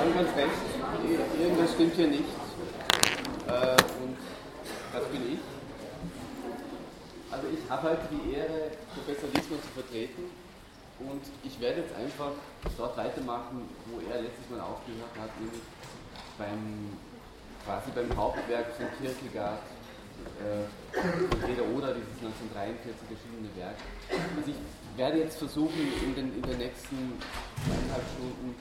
haben ganz recht. Irgendwas stimmt hier nicht. Äh, und das bin ich. Also ich habe halt die Ehre, Professor Liesmann zu vertreten. Und ich werde jetzt einfach dort weitermachen, wo er letztes Mal aufgehört hat, nämlich beim, quasi beim Hauptwerk von Kierkegaard, äh, Reda Oder, dieses 1943 erschienene Werk. Also ich werde jetzt versuchen, in, den, in den nächsten zweieinhalb Stunden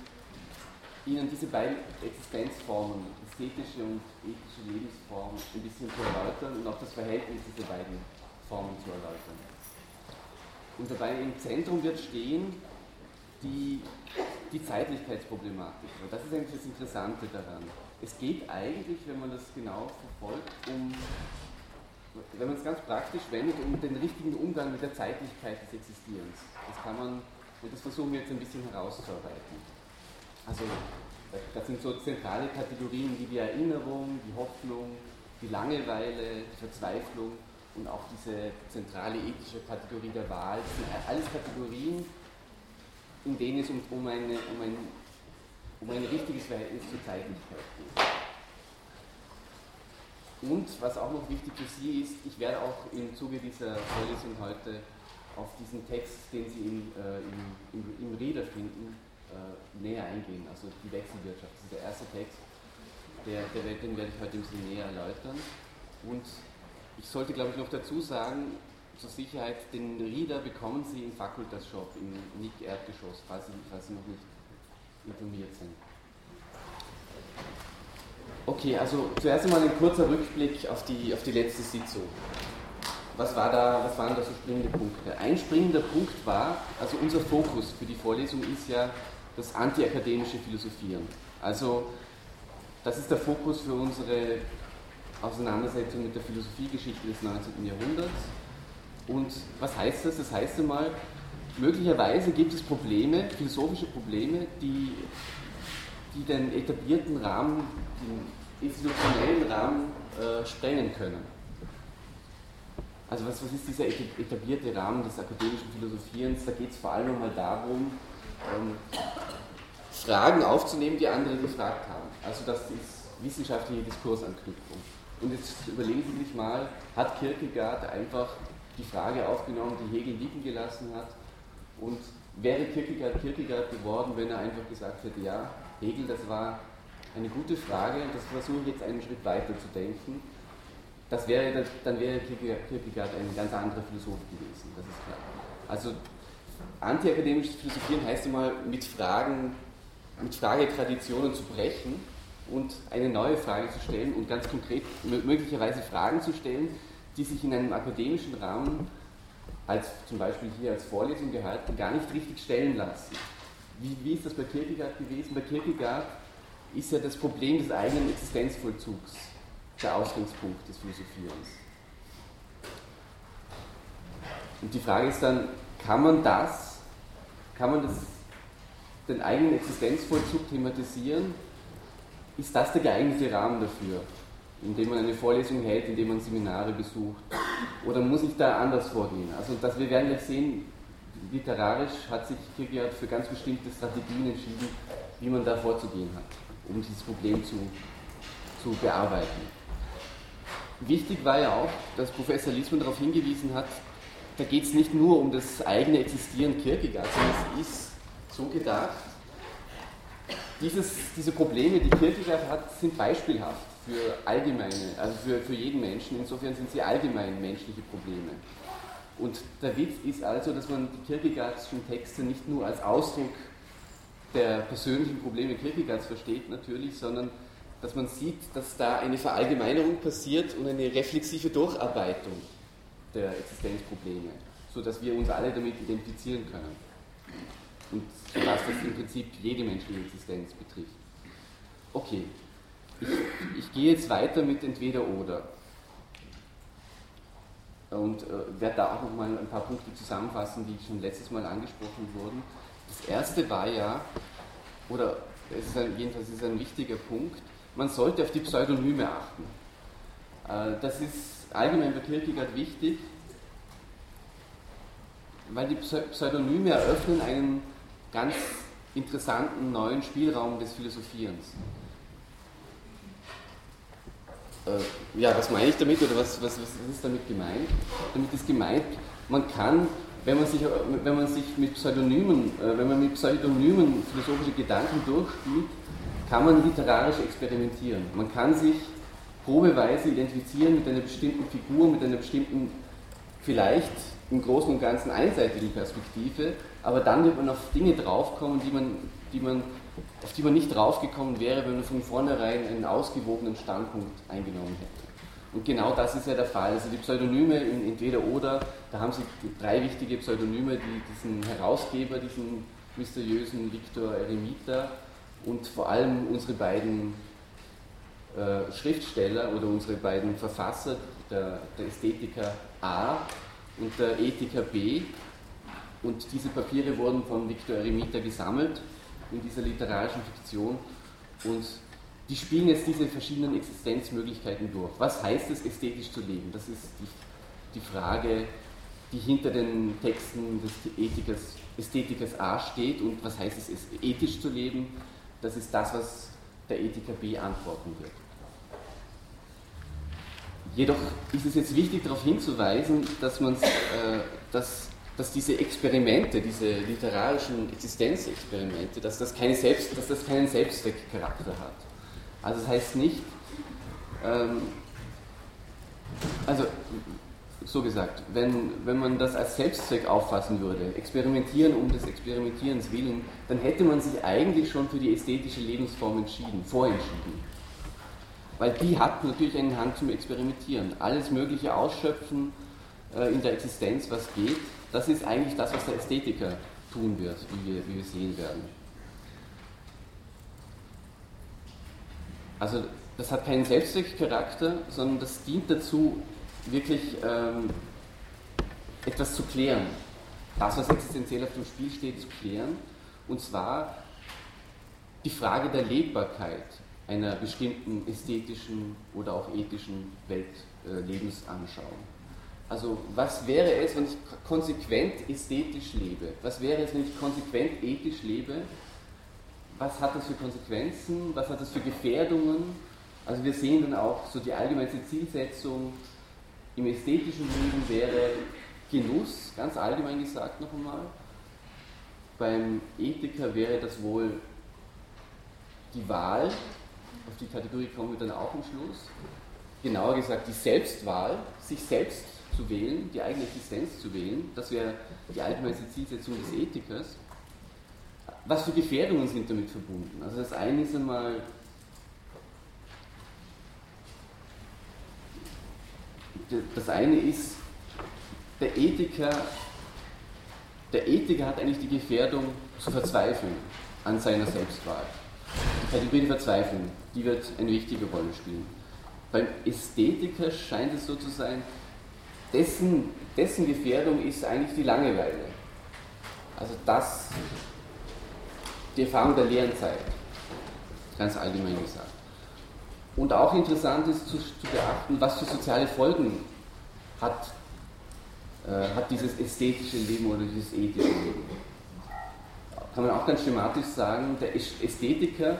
Ihnen diese beiden Existenzformen, ästhetische und ethische Lebensform, ein bisschen zu erläutern und auch das Verhältnis dieser beiden Formen zu erläutern. Und dabei im Zentrum wird stehen die, die Zeitlichkeitsproblematik. Und das ist eigentlich das Interessante daran. Es geht eigentlich, wenn man das genau verfolgt, um wenn man es ganz praktisch wendet, um den richtigen Umgang mit der Zeitlichkeit des Existierens. Das kann man, und das versuchen wir jetzt ein bisschen herauszuarbeiten. Also, das sind so zentrale Kategorien wie die Erinnerung, die Hoffnung, die Langeweile, die Verzweiflung und auch diese zentrale ethische Kategorie der Wahl. Das sind alles Kategorien, in denen es um, um, eine, um, ein, um ein richtiges Verhältnis zur Zeitlichkeit geht. Und was auch noch wichtig für Sie ist, ich werde auch im Zuge dieser Vorlesung heute auf diesen Text, den Sie im, äh, im, im, im Reader finden, äh, näher eingehen. Also die Wechselwirtschaft, das ist der erste Text, der, der, den werde ich heute ein bisschen näher erläutern. Und ich sollte, glaube ich, noch dazu sagen, zur Sicherheit, den Reader bekommen Sie im Fakultas Shop im Nick Erdgeschoss, falls Sie, falls Sie noch nicht informiert sind. Okay, also zuerst einmal ein kurzer Rückblick auf die, auf die letzte Sitzung. Was, war da, was waren da so springende Punkte? Ein springender Punkt war, also unser Fokus für die Vorlesung ist ja das antiakademische Philosophieren. Also das ist der Fokus für unsere Auseinandersetzung mit der Philosophiegeschichte des 19. Jahrhunderts. Und was heißt das? Das heißt einmal, möglicherweise gibt es Probleme, philosophische Probleme, die, die den etablierten Rahmen, den institutionellen Rahmen äh, sprengen können. Also was, was ist dieser etablierte Rahmen des akademischen Philosophierens? Da geht es vor allem mal darum, ähm, Fragen aufzunehmen, die andere gefragt haben. Also das ist wissenschaftliche Diskursanknüpfung. Und jetzt überlegen Sie sich mal, hat Kierkegaard einfach die Frage aufgenommen, die Hegel liegen gelassen hat? Und wäre Kierkegaard Kierkegaard geworden, wenn er einfach gesagt hätte, ja, Hegel, das war eine gute Frage und das versuche ich jetzt einen Schritt weiter zu denken. Das wäre, dann wäre Kierkegaard ein ganz anderer Philosoph gewesen, das ist klar. Also antiakademisches Philosophieren heißt immer, mit Fragen, mit Fragetraditionen zu brechen und eine neue Frage zu stellen und ganz konkret möglicherweise Fragen zu stellen, die sich in einem akademischen Rahmen, als zum Beispiel hier als Vorlesung gehalten, gar nicht richtig stellen lassen. Wie, wie ist das bei Kierkegaard gewesen? Bei Kierkegaard ist ja das Problem des eigenen Existenzvollzugs der Ausgangspunkt des Philosophierens. Und die Frage ist dann, kann man das, kann man das, den eigenen Existenzvollzug thematisieren? Ist das der geeignete Rahmen dafür, indem man eine Vorlesung hält, indem man Seminare besucht? Oder muss ich da anders vorgehen? Also das, wir werden jetzt sehen, literarisch hat sich Kierkegaard für ganz bestimmte Strategien entschieden, wie man da vorzugehen hat um dieses Problem zu, zu bearbeiten. Wichtig war ja auch, dass Professor Liesmann darauf hingewiesen hat, da geht es nicht nur um das eigene Existieren Kierkegaard, sondern es ist so gedacht, dieses, diese Probleme, die Kierkegaard hat, sind beispielhaft für allgemeine, also für, für jeden Menschen. Insofern sind sie allgemein menschliche Probleme. Und der Witz ist also, dass man die Kierkegaardschen Texte nicht nur als Ausdruck der persönlichen Probleme Kierkegaards versteht natürlich, sondern dass man sieht, dass da eine Verallgemeinerung passiert und eine reflexive Durcharbeitung der Existenzprobleme, sodass wir uns alle damit identifizieren können. Und was das im Prinzip jede menschliche Existenz betrifft. Okay, ich, ich gehe jetzt weiter mit entweder oder und äh, werde da auch nochmal ein paar Punkte zusammenfassen, die schon letztes Mal angesprochen wurden. Das erste war ja, oder es ist ein, jedenfalls ist ein wichtiger Punkt, man sollte auf die Pseudonyme achten. Äh, das ist allgemein bei Kierkegaard wichtig, weil die Pseudonyme eröffnen einen ganz interessanten neuen Spielraum des Philosophierens. Äh, ja, was meine ich damit oder was, was, was ist damit gemeint? Damit ist gemeint, man kann, wenn man sich, wenn man sich mit Pseudonymen, äh, wenn man mit Pseudonymen philosophische Gedanken durchspielt, kann man literarisch experimentieren. Man kann sich probeweise identifizieren mit einer bestimmten Figur, mit einer bestimmten, vielleicht im Großen und Ganzen einseitigen Perspektive, aber dann wird man auf Dinge draufkommen, die man, die man, auf die man nicht draufgekommen wäre, wenn man von vornherein einen ausgewogenen Standpunkt eingenommen hätte. Und genau das ist ja der Fall. Also die Pseudonyme in Entweder oder, da haben Sie drei wichtige Pseudonyme, die diesen Herausgeber, diesen mysteriösen Victor Eremita und vor allem unsere beiden äh, Schriftsteller oder unsere beiden Verfasser, der, der Ästhetiker A und der Ethiker B. Und diese Papiere wurden von Victor Eremita gesammelt in dieser literarischen Fiktion und die spielen jetzt diese verschiedenen Existenzmöglichkeiten durch. Was heißt es, ästhetisch zu leben? Das ist die, die Frage, die hinter den Texten des Ethikers, Ästhetikers A steht. Und was heißt es, ethisch zu leben? Das ist das, was der Ethiker B antworten wird. Jedoch ist es jetzt wichtig darauf hinzuweisen, dass, äh, dass, dass diese Experimente, diese literarischen Existenzexperimente, dass das, keine Selbst, dass das keinen Selbstzweckcharakter hat. Also das heißt nicht, ähm, also so gesagt, wenn, wenn man das als Selbstzweck auffassen würde, experimentieren um des Experimentierens willen, dann hätte man sich eigentlich schon für die ästhetische Lebensform entschieden, vorentschieden. Weil die hat natürlich einen Hang zum Experimentieren. Alles Mögliche ausschöpfen äh, in der Existenz, was geht, das ist eigentlich das, was der Ästhetiker tun wird, wie wir, wie wir sehen werden. Also das hat keinen Selbstzweckcharakter, sondern das dient dazu, wirklich ähm, etwas zu klären. Das, was existenziell auf dem Spiel steht, zu klären. Und zwar die Frage der Lebbarkeit einer bestimmten ästhetischen oder auch ethischen Weltlebensanschauung. Also was wäre es, wenn ich konsequent ästhetisch lebe? Was wäre es, wenn ich konsequent ethisch lebe? Was hat das für Konsequenzen? Was hat das für Gefährdungen? Also wir sehen dann auch so die allgemeine Zielsetzung im ästhetischen Leben wäre Genuss, ganz allgemein gesagt noch einmal. Beim Ethiker wäre das wohl die Wahl, die Kategorie kommen wir dann auch am Schluss. Genauer gesagt die Selbstwahl, sich selbst zu wählen, die eigene Existenz zu wählen, das wäre die allgemeine Zielsetzung des Ethikers. Was für Gefährdungen sind damit verbunden? Also das eine ist einmal das eine ist, der Ethiker, der Ethiker hat eigentlich die Gefährdung zu verzweifeln an seiner Selbstwahl. Die Kategorie der Verzweiflung, die wird eine wichtige Rolle spielen. Beim Ästhetiker scheint es so zu sein, dessen, dessen Gefährdung ist eigentlich die Langeweile. Also das, die Erfahrung der leeren Zeit, ganz allgemein gesagt. Und auch interessant ist zu, zu beachten, was für soziale Folgen hat, äh, hat dieses ästhetische Leben oder dieses ethische Leben. Kann man auch ganz schematisch sagen, der Ästhetiker,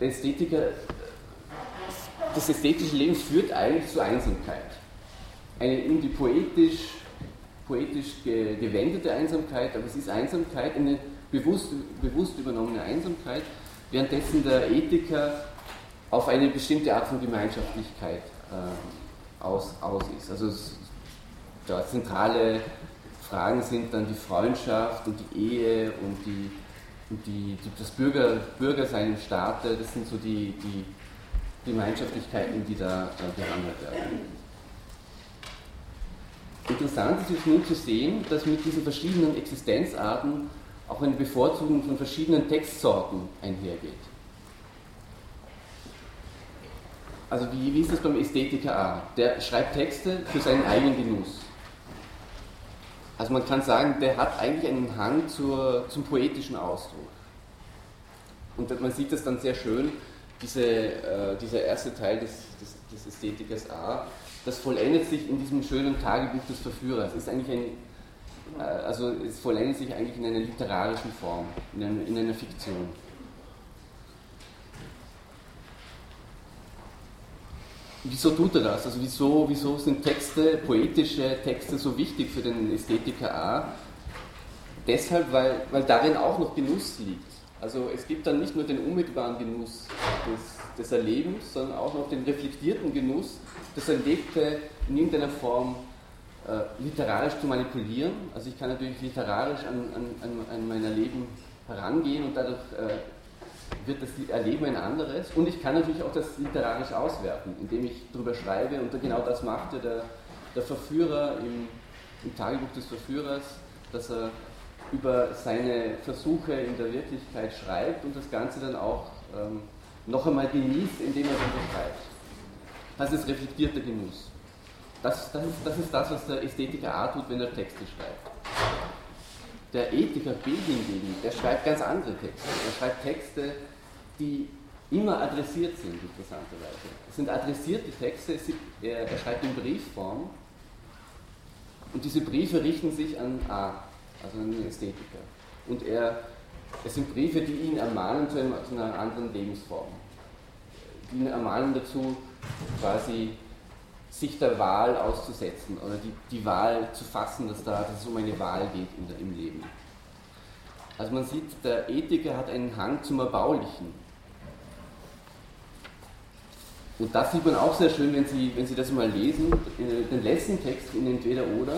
der Ästhetiker, das ästhetische Leben führt eigentlich zu Einsamkeit. Eine irgendwie poetisch, poetisch gewendete Einsamkeit, aber es ist Einsamkeit, eine bewusst, bewusst übernommene Einsamkeit, währenddessen der Ethiker auf eine bestimmte Art von Gemeinschaftlichkeit äh, aus, aus ist. Also es, da zentrale Fragen sind dann die Freundschaft und die Ehe und, die, die, das Bürger, Bürgersein im Staate, das sind so die, die Gemeinschaftlichkeiten, die da äh, behandelt werden. Interessant ist es nun zu sehen, dass mit diesen verschiedenen Existenzarten auch eine Bevorzugung von verschiedenen Textsorten einhergeht. Also wie, wie ist das beim Ästhetiker A? Der schreibt Texte für seinen eigenen Genuss. Also man kann sagen, der hat eigentlich einen Hang zur, zum poetischen Ausdruck. Und man sieht das dann sehr schön, diese, äh, dieser erste Teil des, des, des Ästhetikers A, das vollendet sich in diesem schönen Tagebuch des Verführers. Es ist eigentlich ein äh, also es vollendet sich eigentlich in einer literarischen Form, in einer, in einer Fiktion. Wieso tut er das? Also wieso, wieso sind Texte, poetische Texte so wichtig für den Ästhetiker A? Deshalb, weil, weil darin auch noch Genuss liegt. Also es gibt dann nicht nur den unmittelbaren Genuss des, des Erlebens, sondern auch noch den reflektierten Genuss, das Erlebte in irgendeiner Form äh, literarisch zu manipulieren. Also ich kann natürlich literarisch an, an, an mein Erleben herangehen und dadurch äh, wird das Erleben ein anderes. Und ich kann natürlich auch das literarisch auswerten, indem ich darüber schreibe. Und genau das machte der, der Verführer im, im Tagebuch des Verführers, dass er über seine Versuche in der Wirklichkeit schreibt und das Ganze dann auch ähm, noch einmal genießt, indem er es unterschreibt. Das ist reflektierter Genuss. Das, das, ist, das ist das, was der Ästhetiker A tut, wenn er Texte schreibt. Der Ethiker B hingegen, der schreibt ganz andere Texte. Er schreibt Texte, die immer adressiert sind, interessanterweise. Es sind adressierte Texte, er, schreibt in Briefform und diese Briefe richten sich an A, also an den Ästhetiker. Und er, es sind Briefe, die ihn ermahnen zu einer anderen Lebensform. Die ihn ermahnen dazu, quasi sich der Wahl auszusetzen oder die, die Wahl zu fassen, dass, da, dass es um eine Wahl geht in der, im Leben. Also man sieht, der Ethiker hat einen Hang zum Erbaulichen. Und das sieht man auch sehr schön, wenn Sie, wenn Sie das mal lesen, den letzten Text in Entweder oder.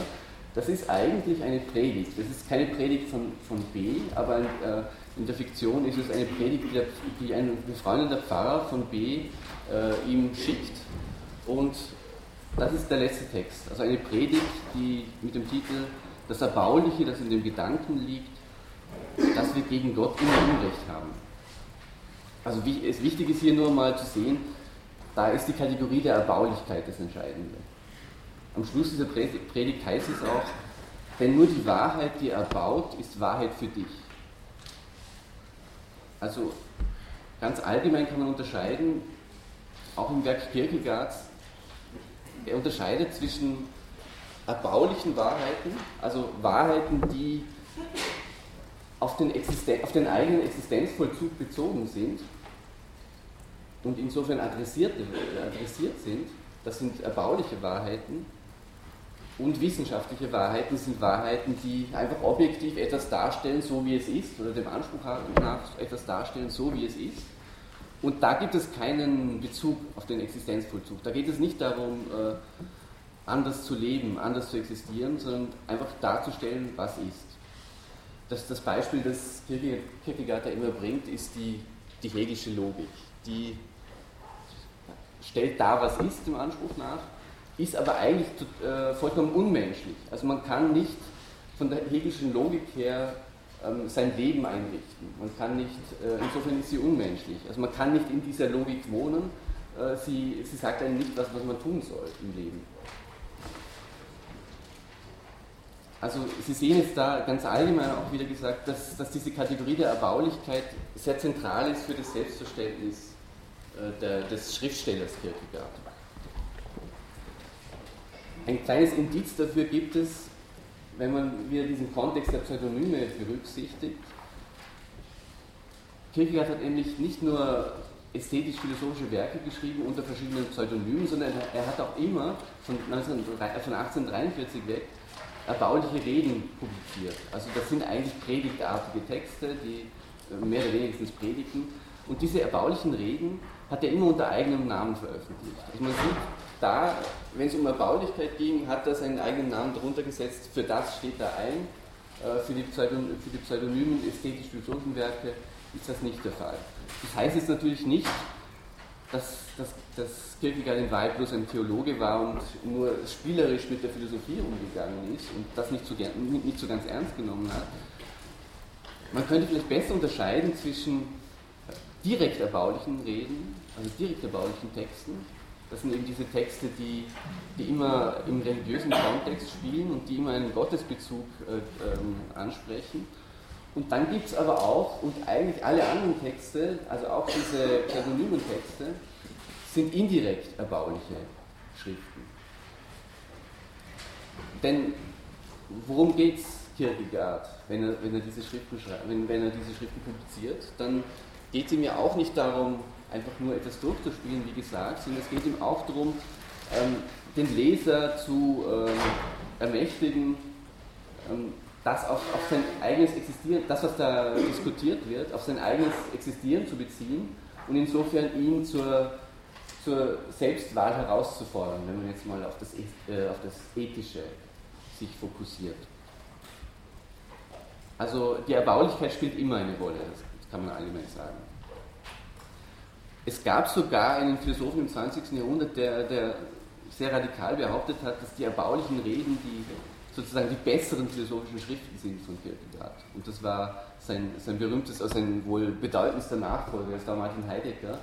Das ist eigentlich eine Predigt. Das ist keine Predigt von, von B, aber in, äh, in der Fiktion ist es eine Predigt, die, die ein befreundeter Pfarrer von B äh, ihm schickt. Und das ist der letzte Text. Also eine Predigt, die mit dem Titel Das Erbauliche, das in dem Gedanken liegt, dass wir gegen Gott immer Unrecht haben. Also wichtig ist hier nur mal zu sehen, da ist die Kategorie der Erbaulichkeit das Entscheidende. Am Schluss dieser Predigt heißt es auch, denn nur die Wahrheit, die er baut, ist Wahrheit für dich. Also ganz allgemein kann man unterscheiden, auch im Werk Kierkegaards, er unterscheidet zwischen erbaulichen Wahrheiten, also Wahrheiten, die auf den, Existen auf den eigenen Existenzvollzug bezogen sind und insofern adressiert, adressiert sind, das sind erbauliche Wahrheiten, und wissenschaftliche Wahrheiten sind Wahrheiten, die einfach objektiv etwas darstellen, so wie es ist, oder dem Anspruch nach etwas darstellen, so wie es ist. Und da gibt es keinen Bezug auf den Existenzvollzug. Da geht es nicht darum, äh, anders zu leben, anders zu existieren, sondern einfach darzustellen, was ist. Das, das Beispiel, das Kierkegaard da immer bringt, ist die, die hegelische Logik. Die stellt dar, was ist im Anspruch nach ist aber eigentlich äh, vollkommen unmenschlich. Also man kann nicht von der hegelischen Logik her ähm, sein Leben einrichten. Man kann nicht, äh, insofern ist sie unmenschlich. Also man kann nicht in dieser Logik wohnen. Äh, sie, sie sagt einem nicht, was, was man tun soll im Leben. Also Sie sehen jetzt da ganz allgemein auch wieder gesagt, dass, dass diese Kategorie der Erbaulichkeit sehr zentral ist für das Selbstverständnis äh, der, des Schriftstellers Kierkegaard. Ein kleines Indiz dafür gibt es, wenn man wieder diesen Kontext der Pseudonyme berücksichtigt. Kierkegaard hat nämlich nicht nur ästhetisch-philosophische Werke geschrieben unter verschiedenen Pseudonymen, sondern er hat auch immer von, 19, von 1843 weg erbauliche Reden publiziert. Also das sind eigentlich predigtartige Texte, die mehr oder weniger predigen. Und diese erbaulichen Reden hat er immer unter eigenem Namen veröffentlicht. Also man sieht da, wenn es um Erbaulichkeit ging, hat er seinen eigenen Namen drunter gesetzt, für das steht er ein. Äh, für die, Pseudon für die pseudonymen ästhetisch-philosophischen Werke ist das nicht der Fall. Das heißt jetzt natürlich nicht, dass, dass, dass Kierkegaard in Wahrheit bloß ein Theologe war und nur spielerisch mit der Philosophie umgegangen ist und das nicht so, nicht so ganz ernst genommen hat. Man könnte vielleicht besser unterscheiden zwischen direkt erbaulichen Reden, also direkt erbaulichen Texten das sind eben diese Texte, die, die immer im religiösen Kontext spielen und die immer einen Gottesbezug äh, ähm, ansprechen. Und dann gibt es aber auch, und eigentlich alle anderen Texte, also auch diese pseudonymen Texte, sind indirekt erbauliche Schriften. Denn worum geht es Kierkegaard, wenn er, wenn er, diese, Schriften wenn, wenn er diese Schriften publiziert, dann geht ihm ja auch nicht darum, einfach nur etwas durchzuspielen, wie gesagt, sondern es geht ihm auch darum, ähm, den Leser zu ähm, ermächtigen, ähm, das auf, auf sein eigenes Existieren, das, was da diskutiert wird, auf sein eigenes Existieren zu beziehen und insofern ihn zur, zur Selbstwahl herauszufordern, wenn man jetzt mal auf das, äh, auf das Ethische sich fokussiert. Also die Erbaulichkeit spielt immer eine Rolle, das kann man allgemein sagen. Es gab sogar einen Philosophen im 20. Jahrhundert, der, der sehr radikal behauptet hat, dass die erbaulichen Reden die sozusagen die besseren philosophischen Schriften sind von Kierkegaard. Und das war sein, sein berühmtes, also sein wohl bedeutendster Nachfolger, das war Martin Heidegger.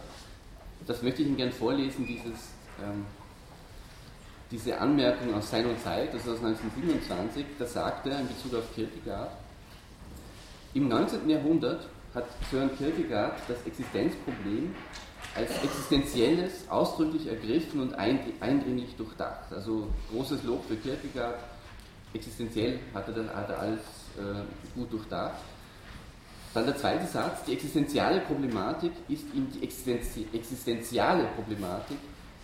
Das möchte ich Ihnen gern vorlesen, dieses, ähm, diese Anmerkung aus Sein und Zeit, das ist aus 1927, da sagt er in Bezug auf Kierkegaard, im 19. Jahrhundert hat Sören Kierkegaard das Existenzproblem als existenzielles ausdrücklich ergriffen und eindringlich durchdacht. Also großes Lob für Kierkegaard, existenziell hat er, hat er alles äh, gut durchdacht. Dann der zweite Satz, die existenziale Problematik ist ihm, die Existenzi existenziale Problematik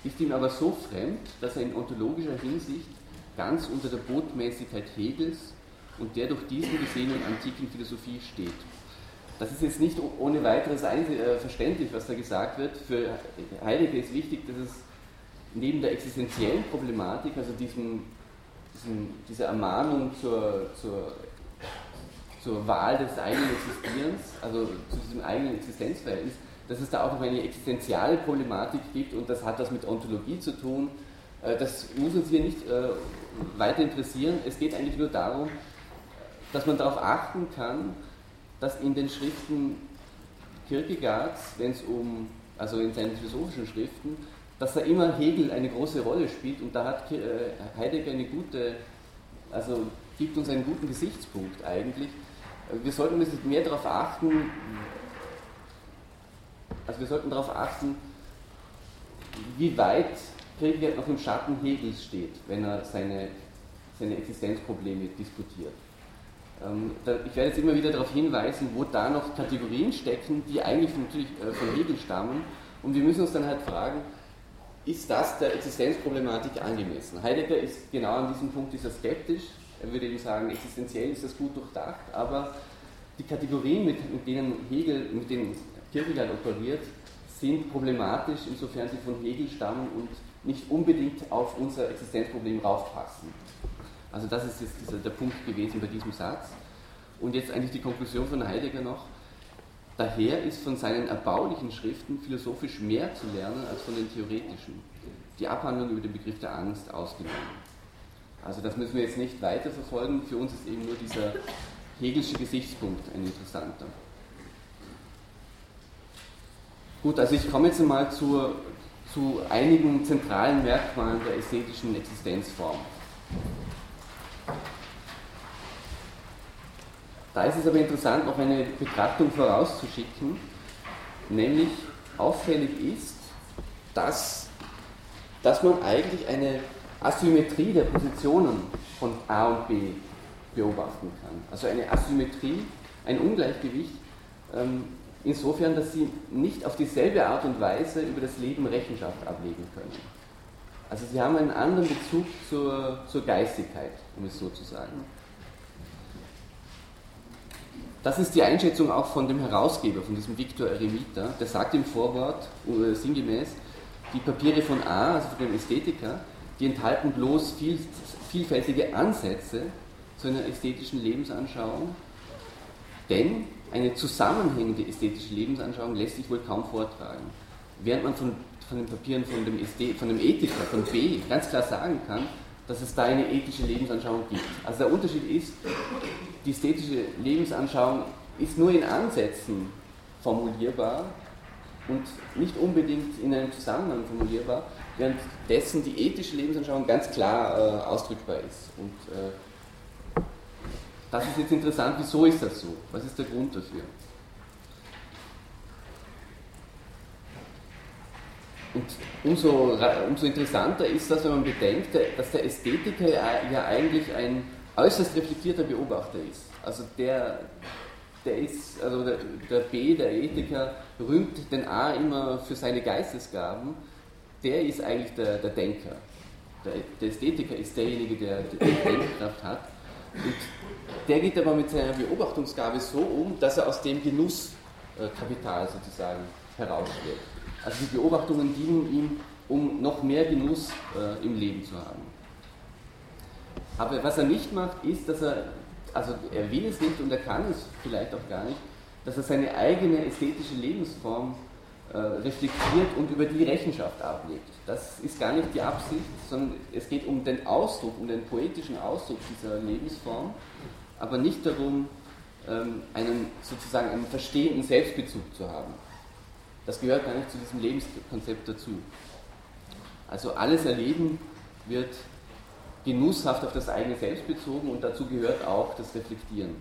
ist ihm aber so fremd, dass er in ontologischer Hinsicht ganz unter der Botmäßigkeit Hegels und der durch diesen gesehenen antiken Philosophie steht. Das ist jetzt nicht ohne weiteres äh, verständlich, was da gesagt wird. Für Heidegger ist wichtig, dass es neben der existenziellen Problematik, also diesem diesen, diese Ermahnung zur, zur, zur Wahl des eigenen Existierens, also zu diesem eigenen Existenzverhältnis, dass es da auch noch eine existenziale Problematik gibt und das hat das mit Ontologie zu tun. Äh, das muss uns hier nicht äh, weiter interessieren. Es geht eigentlich nur darum, dass man darauf achten kann, dass in den Schriften Kierkegaards, wenn es um, also in seinen philosophischen Schriften, dass da immer Hegel eine große Rolle spielt und da hat äh, Heidegger eine gute, also gibt uns einen guten Gesichtspunkt eigentlich. Wir sollten mehr darauf achten, also wir sollten darauf achten, wie weit Kierkegaard noch im Schatten Hegels steht, wenn er seine, seine Existenzprobleme diskutiert. Ähm, ich werde jetzt immer wieder darauf hinweisen, wo da noch Kategorien stecken, die eigentlich natürlich äh, von Hegel stammen. Und wir müssen uns dann halt fragen, ist das der Existenzproblematik angemessen? Heidegger ist genau an diesem Punkt ist skeptisch. Er würde eben sagen, existenziell ist das gut durchdacht, aber die Kategorien, mit, mit denen Hegel, mit denen Kierkegaard operiert, sind problematisch, insofern sie von Hegel stammen und nicht unbedingt auf unser Existenzproblem raufpassen. Also das ist jetzt dieser, der Punkt gewesen bei diesem Satz. Und jetzt eigentlich die Konklusion von Heidegger noch. Daher ist von seinen erbaulichen Schriften philosophisch mehr zu lernen als von den theoretischen. Die Abhandlung über den Begriff der Angst ausgenommen. Also das müssen wir jetzt nicht weiter verfolgen. Für uns ist eben nur dieser Hegelsche Gesichtspunkt ein interessanter. Gut, also ich komme jetzt einmal zur, zu einigen zentralen Merkmalen der ästhetischen Existenzform. Da ist es aber interessant, noch eine Betrachtung vorauszuschicken, nämlich auffällig ist, dass, dass man eigentlich eine Asymmetrie der Positionen von A und B beobachten kann. Also eine Asymmetrie, ein Ungleichgewicht, ähm, insofern, dass sie nicht auf dieselbe Art und Weise über das Leben Rechenschaft ablegen können. Also sie haben einen anderen Bezug zur, zur Geistigkeit, um es so zu sagen. Das ist die Einschätzung auch von dem Herausgeber, von diesem Viktor Eremita. Der sagt im Vorwort äh, sinngemäß, die Papiere von A, also von dem Ästhetiker, die enthalten bloß viel, vielfältige Ansätze zu einer ästhetischen Lebensanschauung, denn eine zusammenhängende ästhetische Lebensanschauung lässt sich wohl kaum vortragen. Während man von, von den Papieren von dem, Ästhet, von dem Ethiker, von B, ganz klar sagen kann, dass es da eine ethische Lebensanschauung gibt. Also der Unterschied ist, die ästhetische Lebensanschauung ist nur in Ansätzen formulierbar und nicht unbedingt in einem Zusammenhang formulierbar, währenddessen die ethische Lebensanschauung ganz klar äh, ausdrückbar ist. Und äh, das ist jetzt interessant, wieso ist das so? Was ist der Grund dafür? Und umso, umso interessanter ist das, wenn man bedenkt, dass der Ästhetiker ja eigentlich ein äußerst reflektierter Beobachter ist. Also der, der ist, also der, der B, der Ethiker, rühmt den A immer für seine Geistesgaben, der ist eigentlich der, der Denker. Der, der Ästhetiker ist derjenige, der die Denkkraft hat. Und der geht aber mit seiner Beobachtungsgabe so um, dass er aus dem Genusskapital sozusagen herausschlägt. Also die Beobachtungen dienen ihm, um noch mehr Genuss äh, im Leben zu haben. Aber was er nicht macht, ist, dass er, also er will es nicht und er kann es vielleicht auch gar nicht, dass er seine eigene ästhetische Lebensform äh, reflektiert und über die Rechenschaft ablegt. Das ist gar nicht die Absicht, sondern es geht um den Ausdruck, um den poetischen Ausdruck dieser Lebensform, aber nicht darum, ähm, einen sozusagen einen verstehenden Selbstbezug zu haben. Das gehört gar nicht zu diesem Lebenskonzept dazu. Also alles Erleben wird genusshaft auf das eigene Selbst bezogen und dazu gehört auch das Reflektieren.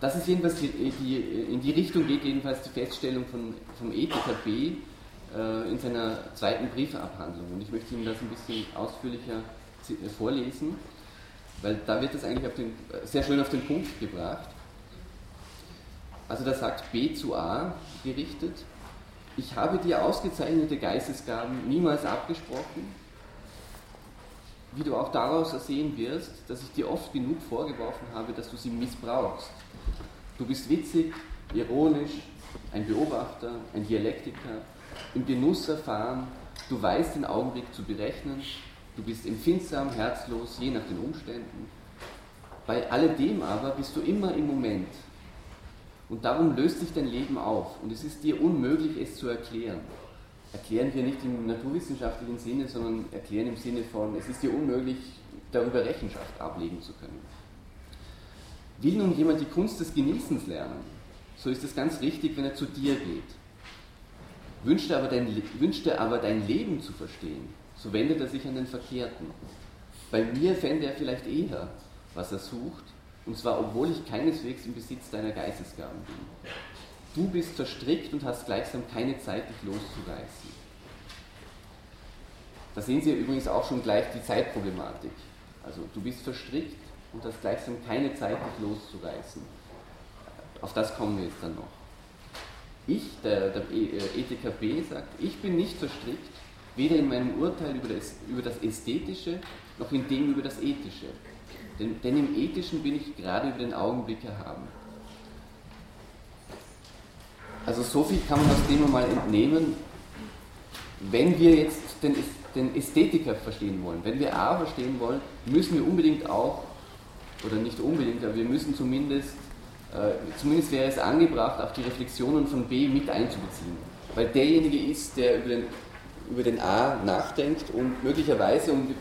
Das ist jedenfalls die, die, in die Richtung geht jedenfalls die Feststellung von, vom Ethiker B äh, in seiner zweiten Briefabhandlung. Und ich möchte Ihnen das ein bisschen ausführlicher vorlesen, weil da wird das eigentlich den, sehr schön auf den Punkt gebracht. Also da sagt B zu A gerichtet, ich habe dir ausgezeichnete Geistesgaben niemals abgesprochen, wie du auch daraus ersehen wirst, dass ich dir oft genug vorgeworfen habe, dass du sie missbrauchst. Du bist witzig, ironisch, ein Beobachter, ein Dialektiker, im Genuss erfahren, du weißt den Augenblick zu berechnen, du bist empfindsam, herzlos, je nach den Umständen. Bei alledem aber bist du immer im Moment. Und darum löst sich dein Leben auf und es ist dir unmöglich, es zu erklären erklären wir nicht im naturwissenschaftlichen Sinne, sondern erklären im Sinne von, es ist dir unmöglich, darüber Rechenschaft ablegen zu können. Will nun jemand die Kunst des Genießens lernen, so ist es ganz richtig, wenn er zu dir geht. Wünscht er aber dein, wünscht er aber dein Leben zu verstehen, so wendet er sich an den Verkehrten. Bei mir fände er vielleicht eher, was er sucht, und zwar obwohl ich keineswegs im Besitz deiner Geistesgaben bin. Du bist verstrickt und hast gleichsam keine Zeit, dich loszureißen. Da sehen Sie übrigens auch schon gleich die Zeitproblematik. Also du bist verstrickt und hast gleichsam keine Zeit, dich loszureißen. Auf das kommen wir jetzt dann noch. Ich, der, der e, äh, Ethiker B, sagt, ich bin nicht verstrickt, weder in meinem Urteil über das, über das Ästhetische noch in dem über das Ethische. Denn, denn im Ethischen bin ich gerade über den Augenblick erhaben. Also so viel kann man aus dem mal entnehmen, wenn wir jetzt den, den Ästhetiker verstehen wollen. Wenn wir A verstehen wollen, müssen wir unbedingt auch, oder nicht unbedingt, aber wir müssen zumindest, äh, zumindest wäre es angebracht, auch die Reflexionen von B mit einzubeziehen. Weil derjenige ist, der über den, über den A nachdenkt und möglicherweise, und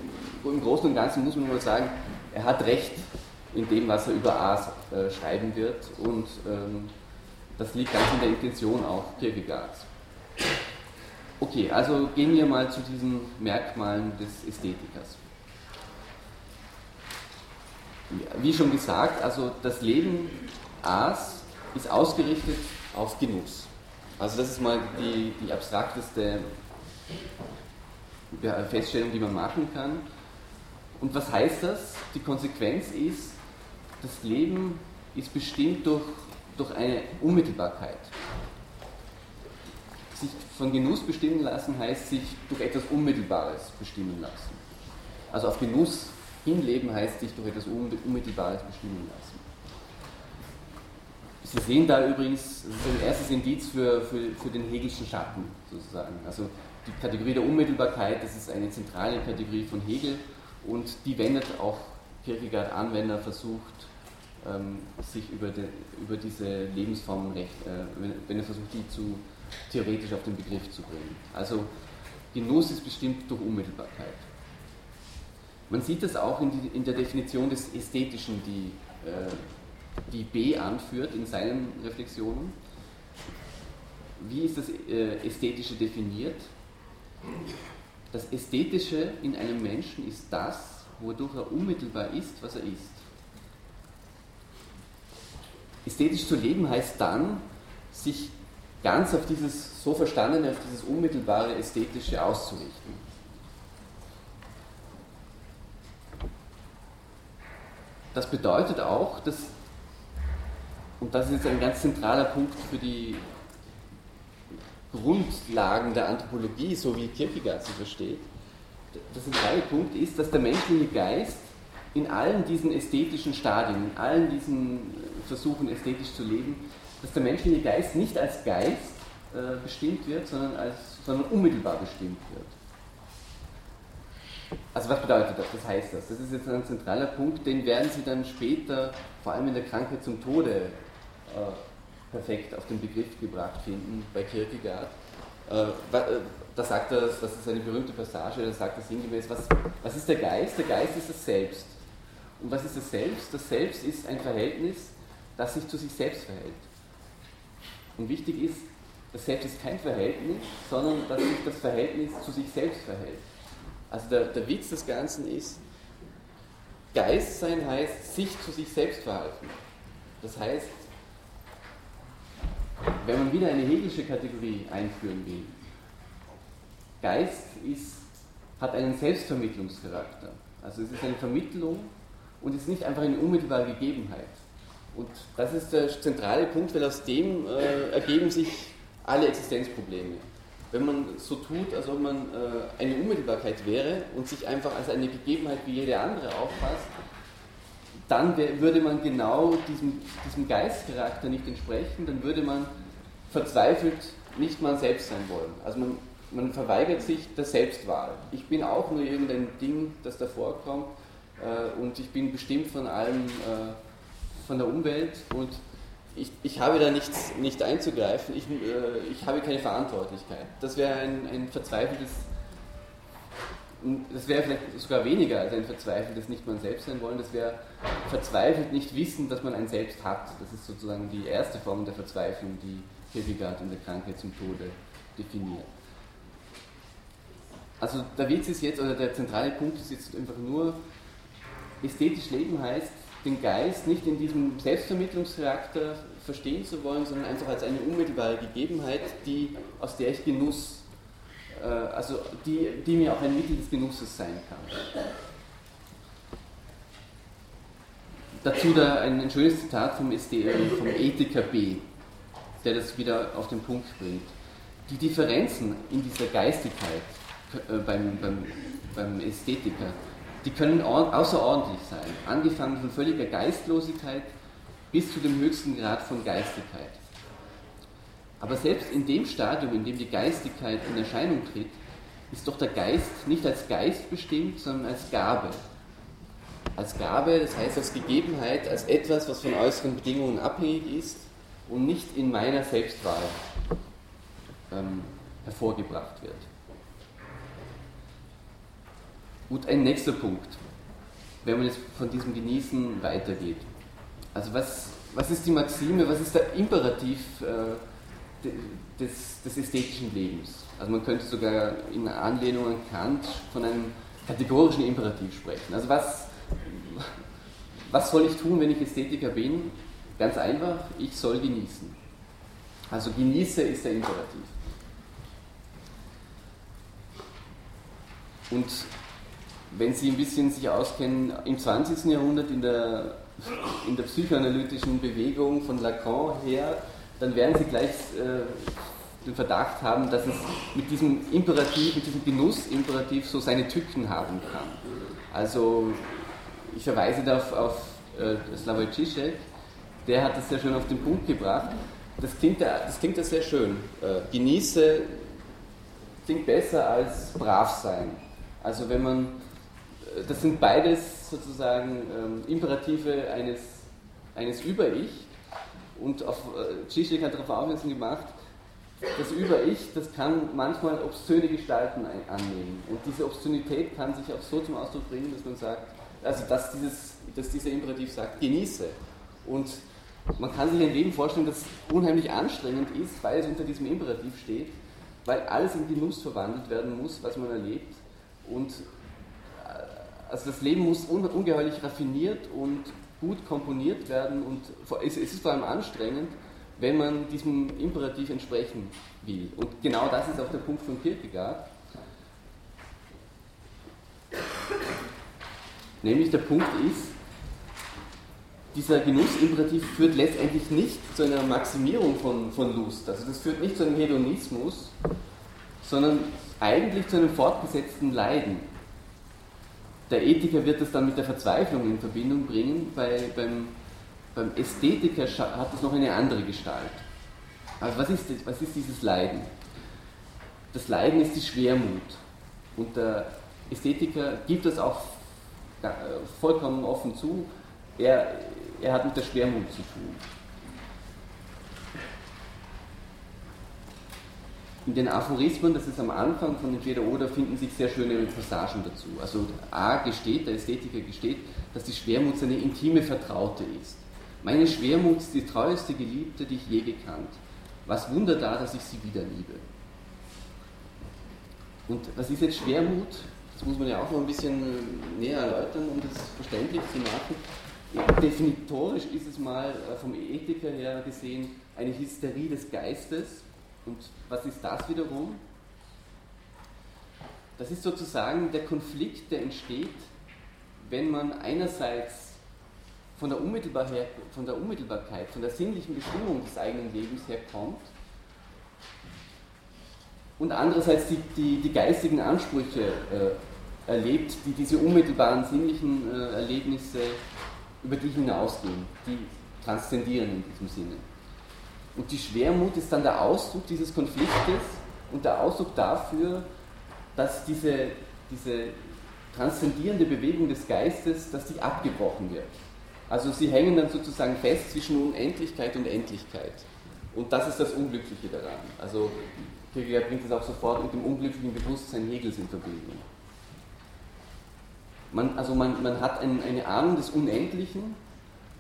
im Großen und Ganzen muss man mal sagen, er hat recht in dem, was er über A äh, schreiben wird und ähm, das liegt ganz in der Intention auch Kierkegaards. Okay, also gehen wir mal zu diesen Merkmalen des Ästhetikers. Wie schon gesagt, also das Leben A's ist ausgerichtet auf Genuss. Also das ist mal die, die abstrakteste Feststellung, die man machen kann. Und was heißt das? Die Konsequenz ist, das Leben ist bestimmt durch durch eine Unmittelbarkeit. Sich von Genuss bestimmen lassen heißt sich durch etwas Unmittelbares bestimmen lassen. Also auf Genuss hinleben heißt sich durch etwas Unmittelbares bestimmen lassen. Sie sehen da übrigens, das ist ein erstes Indiz für, für, für den Hegelschen Schatten sozusagen. Also die Kategorie der Unmittelbarkeit, das ist eine zentrale Kategorie von Hegel und die wendet auch Kierkegaard an, wenn er versucht, ähm, sich über, de, über diese Lebensformen recht, äh, wenn, er versucht, die zu theoretisch auf den Begriff zu bringen. Also Genuss ist bestimmt durch Unmittelbarkeit. Man sieht das auch in, die, in der Definition des Ästhetischen, die, äh, die B anführt in seinen Reflexionen. Wie ist das äh, Ästhetische definiert? Das Ästhetische in einem Menschen ist das, wodurch er unmittelbar ist, was er ist. Ästhetisch zu leben heißt dann, sich ganz auf dieses so verstandene, auf dieses unmittelbare Ästhetische auszurichten. das bedeutet auch, dass, und das ist jetzt ein ganz zentraler Punkt für die Grundlagen der Anthropologie, so wie Kierkegaard sie versteht, der zentrale Punkt ist, dass der menschliche Geist in allen diesen ästhetischen Stadien, in allen diesen Versuchen ästhetisch zu leben, dass der menschliche Geist nicht als Geist äh, bestimmt wird, sondern, als, sondern unmittelbar bestimmt wird. Also was bedeutet das? Was heißt das? Das ist jetzt ein zentraler Punkt, den werden Sie dann später, vor allem in der Krankheit zum Tode, äh, perfekt auf den Begriff gebracht finden bei Kierkegaard. Äh, äh, da sagt er, das ist eine berühmte Passage, da sagt er sinngemäß, was, was ist der Geist? Der Geist ist das Selbst. Und was ist das Selbst? Das Selbst ist ein Verhältnis, das sich zu sich selbst verhält. Und wichtig ist, das Selbst ist kein Verhältnis, sondern dass sich das Verhältnis zu sich selbst verhält. Also der, der Witz des Ganzen ist, Geist sein heißt sich zu sich selbst verhalten. Das heißt, wenn man wieder eine hegelische Kategorie einführen will, Geist ist, hat einen Selbstvermittlungscharakter. Also es ist eine Vermittlung und ist nicht einfach eine unmittelbare Gegebenheit. Und das ist der zentrale Punkt, weil aus dem äh, ergeben sich alle Existenzprobleme. Wenn man so tut, als ob man äh, eine Unmittelbarkeit wäre und sich einfach als eine Gegebenheit wie jede andere auffasst, dann würde man genau diesem, diesem Geistcharakter nicht entsprechen, dann würde man verzweifelt nicht man selbst sein wollen. Also man, man verweigert sich der Selbstwahl. Ich bin auch nur irgendein Ding, das da vorkommt äh, und ich bin bestimmt von allem, äh, von der Umwelt und ich, ich habe da nichts, nicht einzugreifen, ich, äh, ich habe keine Verantwortlichkeit. Das wäre ein, ein verzweifeltes, das wäre vielleicht sogar weniger als ein verzweifeltes nicht man selbst sein wollen, das wäre verzweifelt nicht wissen, dass man ein Selbst hat. Das ist sozusagen die erste Form der Verzweiflung, die Kierkegaard in der Krankheit zum Tode definiert. Also der Witz ist jetzt, oder der zentrale Punkt ist jetzt einfach nur, ästhetisch leben heißt, den Geist nicht in diesem Selbstvermittlungscharakter verstehen zu wollen, sondern einfach als eine unmittelbare Gegebenheit, die, aus der ich Genuss, also die, die mir auch ein Mittel des Genusses sein kann. Dazu da ein, ein schönes Zitat vom, vom Ethiker B der das wieder auf den Punkt bringt. Die Differenzen in dieser Geistigkeit äh, beim, beim, beim Ästhetiker, die können außerordentlich sein, angefangen von völliger Geistlosigkeit bis zu dem höchsten Grad von Geistigkeit. Aber selbst in dem Stadium, in dem die Geistigkeit in Erscheinung tritt, ist doch der Geist nicht als Geist bestimmt, sondern als Gabe. Als Gabe, das heißt als Gegebenheit, als etwas, was von äußeren Bedingungen abhängig ist und nicht in meiner Selbstwahl ähm, hervorgebracht wird. Gut, ein nächster Punkt, wenn man jetzt von diesem Genießen weitergeht. Also was, was ist die Maxime, was ist der Imperativ äh, des, des ästhetischen Lebens? Also man könnte sogar in Anlehnung an Kant von einem kategorischen Imperativ sprechen. Also was, was soll ich tun, wenn ich Ästhetiker bin? Ganz einfach, ich soll genießen. Also genieße ist der Imperativ. Und wenn Sie ein bisschen sich auskennen, im 20. Jahrhundert in der, in der psychoanalytischen Bewegung von Lacan her, dann werden Sie gleich äh, den Verdacht haben, dass es mit diesem Imperativ, mit diesem Genussimperativ so seine Tücken haben kann. Also ich verweise da auf, auf äh, Slavoj Žižek, der hat das sehr schön auf den Punkt gebracht. Das klingt ja, das klingt ja sehr schön. Äh, genieße klingt besser als brav sein. Also wenn man, äh, das sind beides sozusagen ähm, Imperative eines, eines Über-Ich. Und auf, äh, Zizek hat darauf aufmerksam gemacht, das Über-Ich, das kann manchmal obszöne Gestalten annehmen. Und diese Obszönität kann sich auch so zum Ausdruck bringen, dass man sagt, also dass, dieses, dass dieser Imperativ sagt, genieße. Und man kann sich ein Leben vorstellen, das unheimlich anstrengend ist, weil es unter diesem Imperativ steht, weil alles in Genuss verwandelt werden muss, was man erlebt. Und äh, also das Leben muss ungeheuerlich raffiniert und gut komponiert werden und es ist vor allem anstrengend, wenn man diesem Imperativ entsprechen will. Und genau das ist auch der Punkt von Kierkegaard. Nämlich der Punkt ist, dieser Genussimperativ führt letztendlich nicht zu einer Maximierung von, von Lust. Also das führt nicht zu einem Hedonismus, sondern eigentlich zu einem fortgesetzten Leiden. Der Ethiker wird das dann mit der Verzweiflung in Verbindung bringen, bei, beim, beim Ästhetiker hat es noch eine andere Gestalt. Also was ist, was ist dieses Leiden? Das Leiden ist die Schwermut. Und der Ästhetiker gibt das auch vollkommen offen zu. Er, er hat mit der Schwermut zu tun. In den Aphorismen, das ist am Anfang von Entweder oder, finden sich sehr schöne Passagen dazu. Also A gesteht, der Ästhetiker gesteht, dass die Schwermut seine intime Vertraute ist. Meine Schwermut ist die treueste Geliebte, die ich je gekannt. Was Wunder da, dass ich sie wieder liebe. Und was ist jetzt Schwermut? Das muss man ja auch noch ein bisschen näher erläutern, um das verständlich zu machen. Definitorisch ist es mal äh, vom Ethiker her gesehen eine Hysterie des Geistes, und was ist das wiederum? Das ist sozusagen der Konflikt, der entsteht, wenn man einerseits von der, Unmittelbarkeit, von der Unmittelbarkeit, von der sinnlichen Bestimmung des eigenen Lebens herkommt und andererseits die, die, die geistigen Ansprüche äh, erlebt, die diese unmittelbaren sinnlichen äh, Erlebnisse über die hinausgehen, die transzendieren in diesem Sinne. Und die Schwermut ist dann der Ausdruck dieses Konfliktes und der Ausdruck dafür, dass diese, diese transzendierende Bewegung des Geistes, dass die abgebrochen wird. Also sie hängen dann sozusagen fest zwischen Unendlichkeit und Endlichkeit. Und das ist das Unglückliche daran. Also Kierkegaard bringt es auch sofort mit dem unglücklichen Bewusstsein Hegels in Verbindung. Man, also man, man hat ein, eine Ahnung des Unendlichen,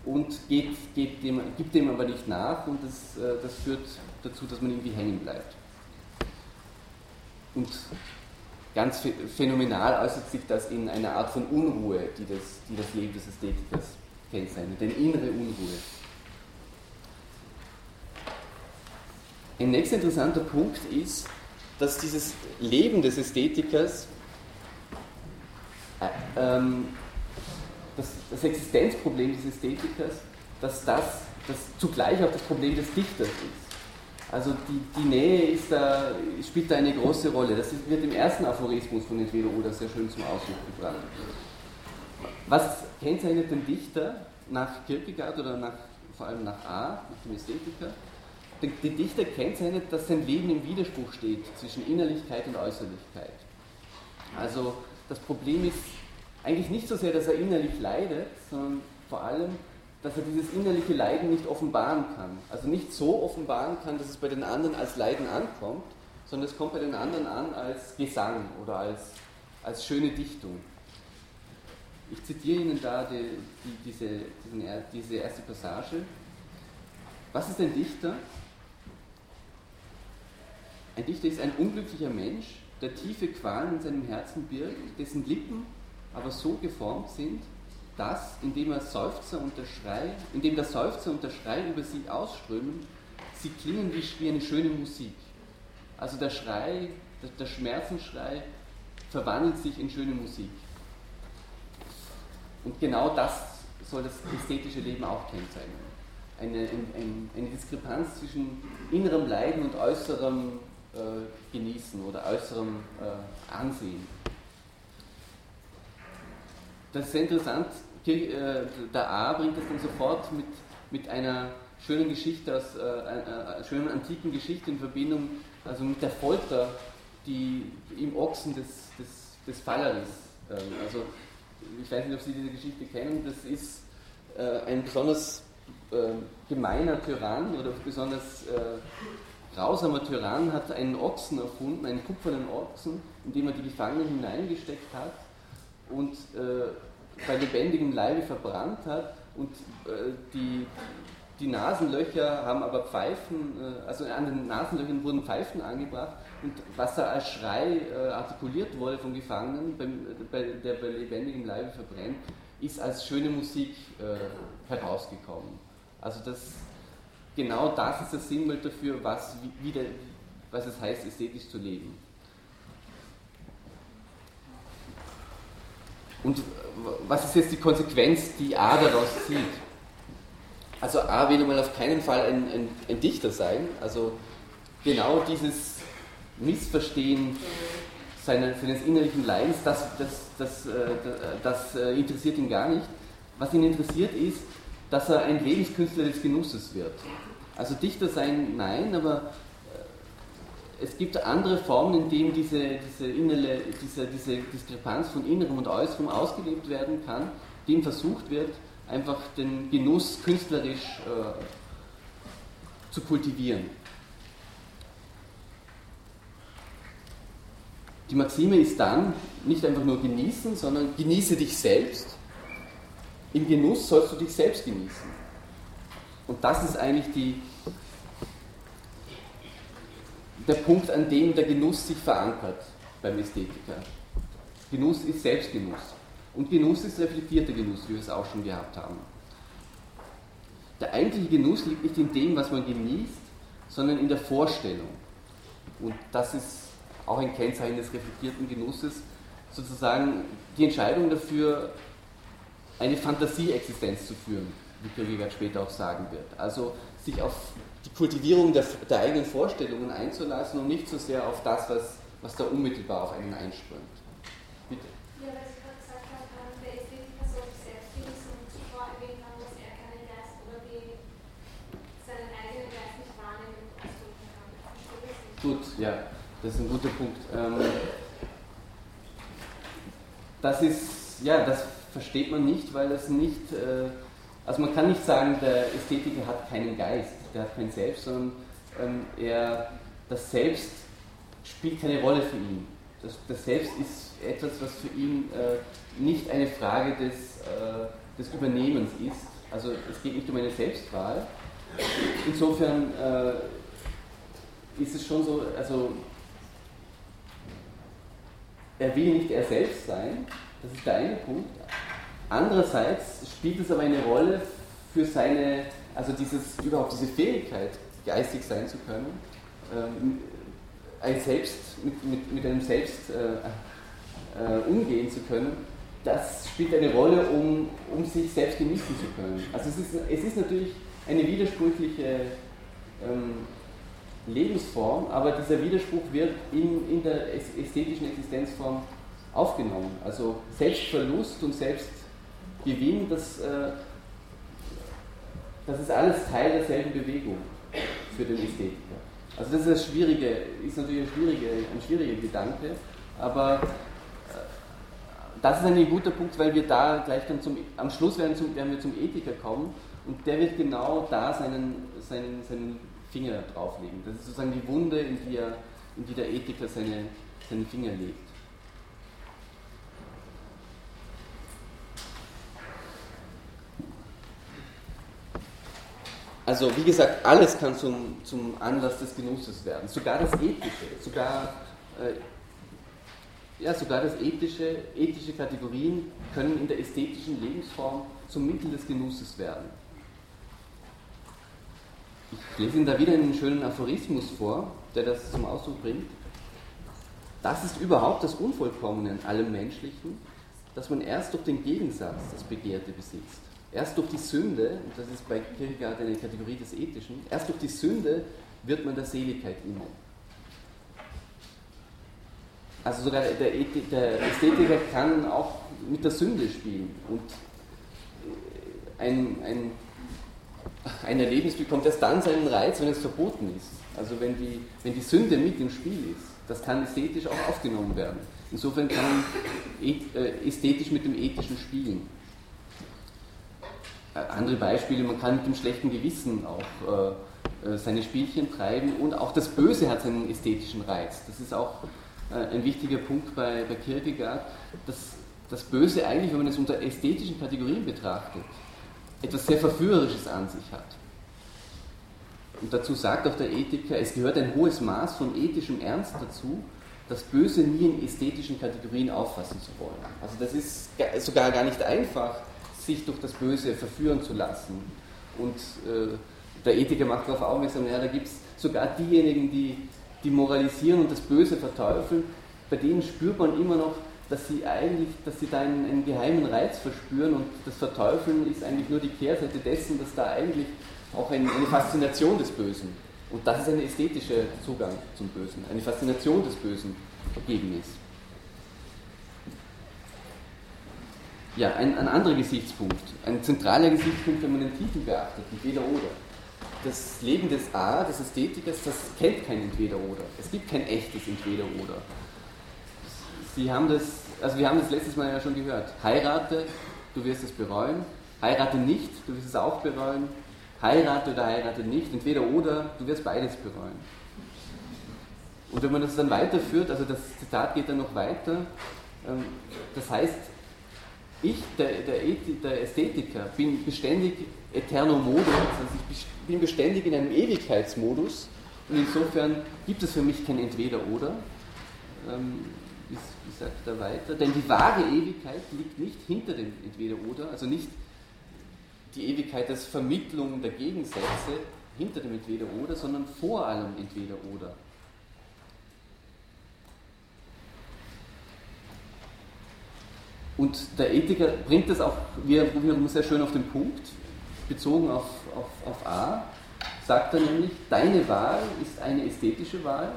und geht, geht dem, gibt dem aber nicht nach und das, äh, das führt dazu, dass man irgendwie hängen bleibt. Und ganz phänomenal äußert sich das in einer Art von Unruhe, die das, die das Leben des Ästhetikers kennzeichnet, eine innere Unruhe. Ein nächster interessanter Punkt ist, dass dieses Leben des Ästhetikers äh, ähm, das, das Existenzproblem des Ästhetikers, dass das, das zugleich auch das Problem des Dichters ist. Also die, die Nähe da, spielt da eine große Rolle. Das wird im ersten Aphorismus von Entweder oder sehr schön zum Ausdruck gebracht. Was kennzeichnet den Dichter nach Kierkegaard oder nach, vor allem nach A, nach dem Ästhetiker? Der Dichter kennzeichnet, dass sein Leben im Widerspruch steht zwischen Innerlichkeit und Äußerlichkeit. Also das Problem ist, eigentlich nicht so sehr, dass er innerlich leidet, sondern vor allem, dass er dieses innerliche Leiden nicht offenbaren kann. Also nicht so offenbaren kann, dass es bei den anderen als Leiden ankommt, sondern es kommt bei den anderen an als Gesang oder als, als schöne Dichtung. Ich zitiere Ihnen da die, die, diese, diesen, diese erste Passage. Was ist ein Dichter? Ein Dichter ist ein unglücklicher Mensch, der tiefe Qualen in seinem Herzen birgt, dessen Lippen aber so geformt sind, dass, indem er Seufzer und der Schrei, indem der Seufzer und der Schrei über sie ausströmen, sie klingen wie, eine schöne Musik. Also der Schrei, der, der Schmerzensschrei verwandelt sich in schöne Musik. Und genau das soll das ästhetische Leben auch kennzeichnen. Eine, ein, eine Diskrepanz zwischen innerem Leiden und äußerem äh, Genießen oder äußerem äh, Ansehen. Das ist sehr interessant. Äh, der A bringt das dann sofort mit, mit einer schönen Geschichte aus, äh, einer äh, schönen antiken Geschichte in Verbindung, also mit der Folter, die im Ochsen des, des, des Phalaris. Ähm, also, ich weiß nicht, ob Sie diese Geschichte kennen, das ist ein besonders äh, gemeiner Tyrann oder besonders grausamer Tyrann hat einen Ochsen erfunden, einen kupfernen Ochsen, in dem er die Gefangenen hineingesteckt hat und äh, bei lebendigem Leibe verbrannt hat und äh, die, die Nasenlöcher haben aber Pfeifen, äh, also an den Nasenlöchern wurden Pfeifen angebracht und was da als Schrei äh, artikuliert wurde von Gefangenen, beim, bei, der bei lebendigem Leibe verbrennt, ist als schöne Musik äh, herausgekommen. Also das, genau das ist das Sinnbild dafür, was, wie, wie der, was es heißt, ästhetisch zu leben. Und was ist jetzt die Konsequenz, die A daraus zieht? also A will mal auf keinen Fall ein, ein, ein Dichter sein, also genau dieses Missverstehen seines, seines innerlichen Leidens, das, das, das, äh, das, äh, interessiert ihn gar nicht. Was ihn interessiert ist, dass er ein Lebenskünstler des Genusses wird. Also Dichter sein, nein, aber es gibt andere Formen, in denen diese, diese, innere, diese, diese Diskrepanz von Innerem und Äußerem ausgelebt werden kann, dem versucht wird, einfach den Genuss künstlerisch äh, zu kultivieren. Die Maxime ist dann nicht einfach nur genießen, sondern genieße dich selbst. Im Genuss sollst du dich selbst genießen. Und das ist eigentlich die, der Punkt, an dem der Genuss sich verankert beim Ästhetiker. Genuss ist Selbstgenuss. Und Genuss ist reflektierter Genuss, wie wir es auch schon gehabt haben. Der eigentliche Genuss liegt nicht in dem, was man genießt, sondern in der Vorstellung. Und das ist auch ein Kennzeichen des reflektierten Genusses, sozusagen die Entscheidung dafür, eine Fantasieexistenz zu führen, wie Kierkegaard später auch sagen wird. Also sich auf Kultivierung der, der, eigenen Vorstellungen einzulassen und nicht so sehr auf das, was, was da unmittelbar auf einen einströmt. Bitte. Ja, weil Sie gerade gesagt haben, der Ästhetiker soll sich selbst genießen und zuvor erwähnt haben, dass er keinen Geist oder die, seinen eigenen Geist nicht wahrnehmen und ausdrücken kann. Gut, ja. Das ist ein guter Punkt. Ähm, das ist, ja, das versteht man nicht, weil das nicht, äh, also man kann nicht sagen, der Ästhetiker hat keinen Geist, der hat kein Selbst, sondern ähm, er, das Selbst spielt keine Rolle für ihn. Das, das Selbst ist etwas, was für ihn äh, nicht eine Frage des, äh, des Übernehmens ist. Also es geht nicht um eine Selbstwahl. Insofern ist es schon so, also er will nicht er selbst sein, das ist der eine Punkt. Andererseits spielt es aber eine Rolle für seine, also dieses, überhaupt diese Fähigkeit, geistig sein zu können, ähm, ein Selbst, mit, mit, mit einem Selbst äh, äh, umgehen zu können, das spielt eine Rolle, um, um sich selbst genießen zu können. Also es ist, es ist natürlich eine widersprüchliche ähm, Lebensform, aber dieser Widerspruch wird in, in der ästhetischen Existenzform aufgenommen. Also Selbstverlust und Selbstgewinn, das, äh, das ist alles Teil derselben Bewegung für den Ästhetiker. Also das ist, das Schwierige, ist natürlich ein schwieriger, ein schwieriger Gedanke, aber äh, das ist ein guter Punkt, weil wir da gleich dann zum, am Schluss werden, zum, werden wir zum Ethiker kommen und der wird genau da seinen, seinen, seinen Finger drauflegen. Das ist sozusagen die Wunde, in die, er, in die der Ethiker seine, seinen Finger legt. Also wie gesagt, alles kann zum, zum Anlass des Genusses werden. Sogar das Ethische, sogar, äh, ja, sogar das Ethische, ethische Kategorien können in der ästhetischen Lebensform zum Mittel des Genusses werden. Ich lese Ihnen da wieder einen schönen Aphorismus vor, der das zum Ausdruck bringt. Das ist überhaupt das Unvollkommene in allem Menschlichen, dass man erst durch den Gegensatz das Begehrte besitzt. Erst durch die Sünde, und das ist bei Kierkegaard eine Kategorie des Ethischen, erst durch die Sünde wird man der Seligkeit inne. Also sogar der, der Ästhetiker kann auch mit der Sünde spielen und ein, ein ein Erlebnis bekommt erst dann seinen Reiz, wenn es verboten ist. Also wenn die, wenn die Sünde mit im Spiel ist. Das kann ästhetisch auch aufgenommen werden. Insofern kann man äh, ästhetisch mit dem Ethischen spielen. Äh, andere Beispiele, man kann mit dem schlechten Gewissen auch äh, seine Spielchen treiben und auch das Böse hat seinen ästhetischen Reiz. Das ist auch ein wichtiger Punkt bei, bei Kierkegaard, dass das Böse eigentlich, wenn man es unter ästhetischen Kategorien betrachtet, etwas sehr Verführerisches an sich hat. Und dazu sagt auch der Ethiker, es gehört ein hohes Maß von ethischem Ernst dazu, das Böse nie in ästhetischen Kategorien auffassen zu wollen. Also das ist sogar gar nicht einfach, sich durch das Böse verführen zu lassen. Und äh, der Ethiker macht darauf aufmerksam, ja, da gibt es sogar diejenigen, die, die moralisieren und das Böse verteufeln, bei denen spürt man immer noch, dass sie eigentlich, dass sie da einen, einen, geheimen Reiz verspüren und das Verteufeln ist eigentlich nur die Kehrseite dessen, dass da eigentlich auch ein, eine Faszination des Bösen und das ist ein ästhetischer Zugang zum Bösen, eine Faszination des Bösen gegeben ist. Ja, ein, ein anderer Gesichtspunkt, ein zentraler Gesichtspunkt, wenn man den Titel beachtet, entweder oder. Das Leben des A, des Ästhetikers, das kennt kein Entweder oder. Es gibt kein echtes Entweder oder. Sie haben das, also wir haben das letztes Mal ja schon gehört. Heirate, du wirst es bereuen. Heirate nicht, du wirst es auch bereuen. Heirate oder heirate nicht, entweder oder, du wirst beides bereuen. Und wenn man das dann weiterführt, also das Zitat geht dann noch weiter, ähm, das heißt, ich, der, der, der Ästhetiker, bin beständig eterno modus, also ich bin beständig in einem Ewigkeitsmodus und insofern gibt es für mich kein Entweder-Oder. Ähm, wie sagt er weiter? Denn die wahre Ewigkeit liegt nicht hinter dem Entweder-Oder, also nicht die Ewigkeit als Vermittlung der Gegensätze hinter dem Entweder-Oder, sondern vor allem Entweder-Oder. Und der Ethiker bringt das auch wiederum sehr schön auf den Punkt, bezogen auf, auf, auf A, sagt er nämlich, deine Wahl ist eine ästhetische Wahl.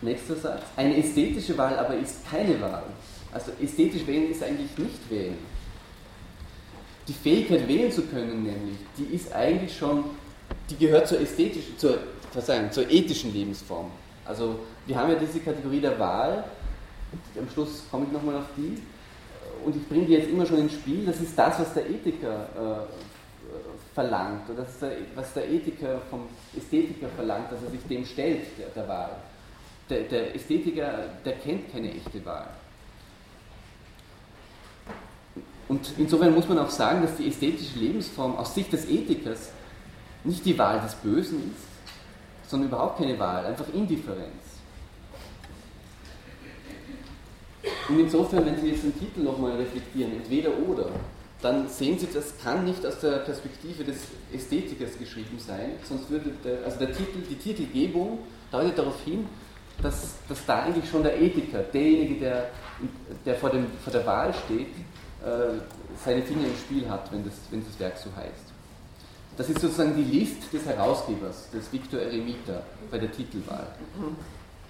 Nächster Satz, eine ästhetische Wahl aber ist keine Wahl. Also ästhetisch wählen ist eigentlich nicht wählen. Die Fähigkeit wählen zu können, nämlich, die ist eigentlich schon, die gehört zur ästhetischen, zur, Verzeihung, zur ethischen Lebensform. Also wir haben ja diese Kategorie der Wahl, am Schluss komme ich nochmal auf die. Und ich bringe die jetzt immer schon ins Spiel. Das ist das, was der Ethiker äh, verlangt. Oder das was der Ethiker vom Ästhetiker verlangt, dass er sich dem stellt, der, der Wahl. Der, der Ästhetiker, der kennt keine echte Wahl. Und insofern muss man auch sagen, dass die ästhetische Lebensform aus Sicht des Ethikers nicht die Wahl des Bösen ist, sondern überhaupt keine Wahl, einfach Indifferenz. Und insofern, wenn Sie jetzt den Titel nochmal reflektieren, entweder oder, dann sehen Sie, das kann nicht aus der Perspektive des Ästhetikers geschrieben sein, sonst würde der, also der Titel, die Titelgebung deutet darauf hin, dass, dass da eigentlich schon der Ethiker, derjenige, der, der vor, dem, vor der Wahl steht, äh, seine Finger im Spiel hat, wenn das, wenn das Werk so heißt. Das ist sozusagen die List des Herausgebers, des Victor Eremita, bei der Titelwahl.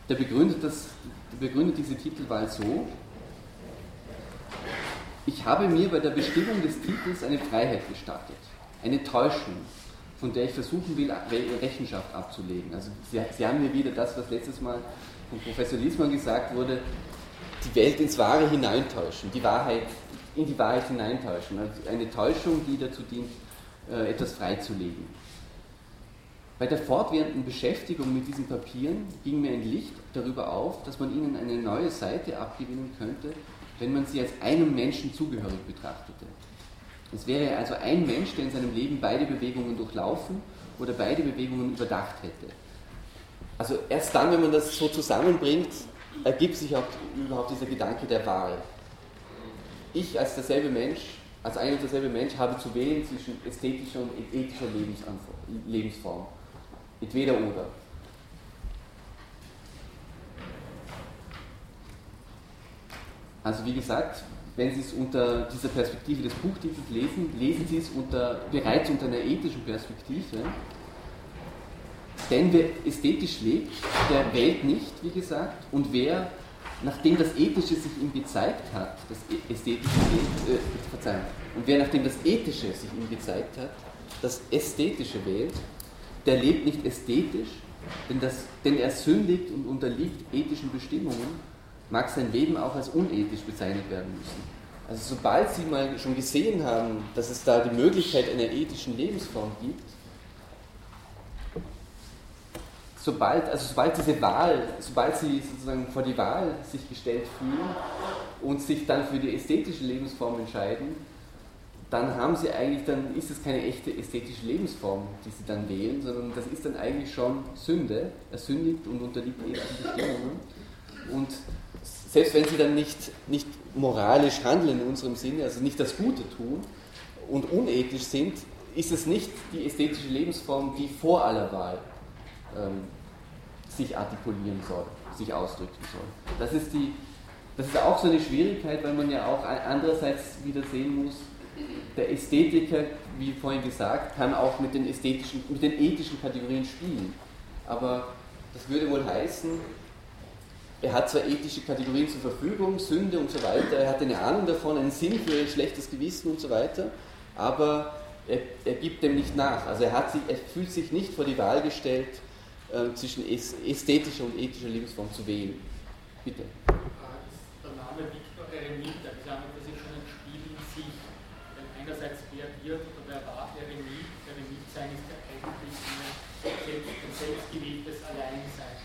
Der begründet, das, der begründet diese Titelwahl so, ich habe mir bei der Bestimmung des Titels eine Freiheit gestattet, eine Täuschung, von der ich versuchen will, Rechenschaft abzulegen. Also Sie, Sie haben mir wieder das, was letztes Mal von Professor Liesmann gesagt wurde, die Welt ins Wahre hineintäuschen, die Wahrheit in die Wahrheit hineintäuschen. Also eine Täuschung, die dazu dient, äh, etwas freizulegen. Bei der fortwährenden Beschäftigung mit diesen Papieren ging mir ein Licht darüber auf, dass man ihnen eine neue Seite abgewinnen könnte, wenn man sie als einem Menschen zugehörig betrachtete. Es wäre also ein Mensch, der in seinem Leben beide Bewegungen durchlaufen oder beide Bewegungen überdacht hätte. Also erst dann, wenn man das so zusammenbringt, ergibt sich auch überhaupt dieser Gedanke der Wahl. Ich als derselbe Mensch, als ein und derselbe Mensch habe zu wählen zwischen ästhetischer und ethischer Lebensform. Entweder oder. Also wie gesagt, wenn Sie es unter dieser Perspektive des Buchtitels lesen, lesen Sie es unter, bereits unter einer ethischen Perspektive. Denn wer ästhetisch lebt, der wählt nicht, wie gesagt, und wer, nachdem das Ethische sich ihm gezeigt hat, das Ästhetische, äh, Verzeihung, und wer, nachdem das Ethische sich ihm gezeigt hat, das Ästhetische wählt, der lebt nicht ästhetisch, denn, das, denn er sündigt und unterliegt ethischen Bestimmungen mag sein Leben auch als unethisch bezeichnet werden müssen. Also sobald Sie mal schon gesehen haben, dass es da die Möglichkeit einer ethischen Lebensform gibt, sobald, also sobald diese Wahl, sobald Sie sozusagen vor die Wahl sich gestellt fühlen und sich dann für die ästhetische Lebensform entscheiden, dann haben Sie eigentlich, dann ist es keine echte ästhetische Lebensform, die Sie dann wählen, sondern das ist dann eigentlich schon Sünde, ersündigt und unterliegt ethischen Bestimmungen. Und selbst wenn sie dann nicht, nicht moralisch handeln in unserem Sinne, also nicht das Gute tun und unethisch sind, ist es nicht die ästhetische Lebensform, die vor aller Wahl ähm, sich artikulieren soll, sich ausdrücken soll. Das ist die, das ist auch so eine Schwierigkeit, weil man ja auch andererseits wieder sehen muss, der Ästhetiker, wie vorhin gesagt, kann auch mit den ästhetischen, mit den ethischen Kategorien spielen. Aber das würde wohl heißen, er hat zwar ethische Kategorien zur Verfügung, Sünde und so weiter, er hat eine Ahnung davon, einen Sinn für ein schlechtes Gewissen und so weiter, aber er, er gibt dem nicht nach. Also er, sich, er fühlt sich nicht vor die Wahl gestellt, äh, zwischen ästhetischer und ethischer Lebensform zu wählen. Bitte. Der Name Viktor Eremit, der ist an und sich schon ein Spiel in sich. Denn einerseits wer wird oder wer war Eremit, Eremit sein ist ja eigentlich ein selbstgewähltes Alleinsein.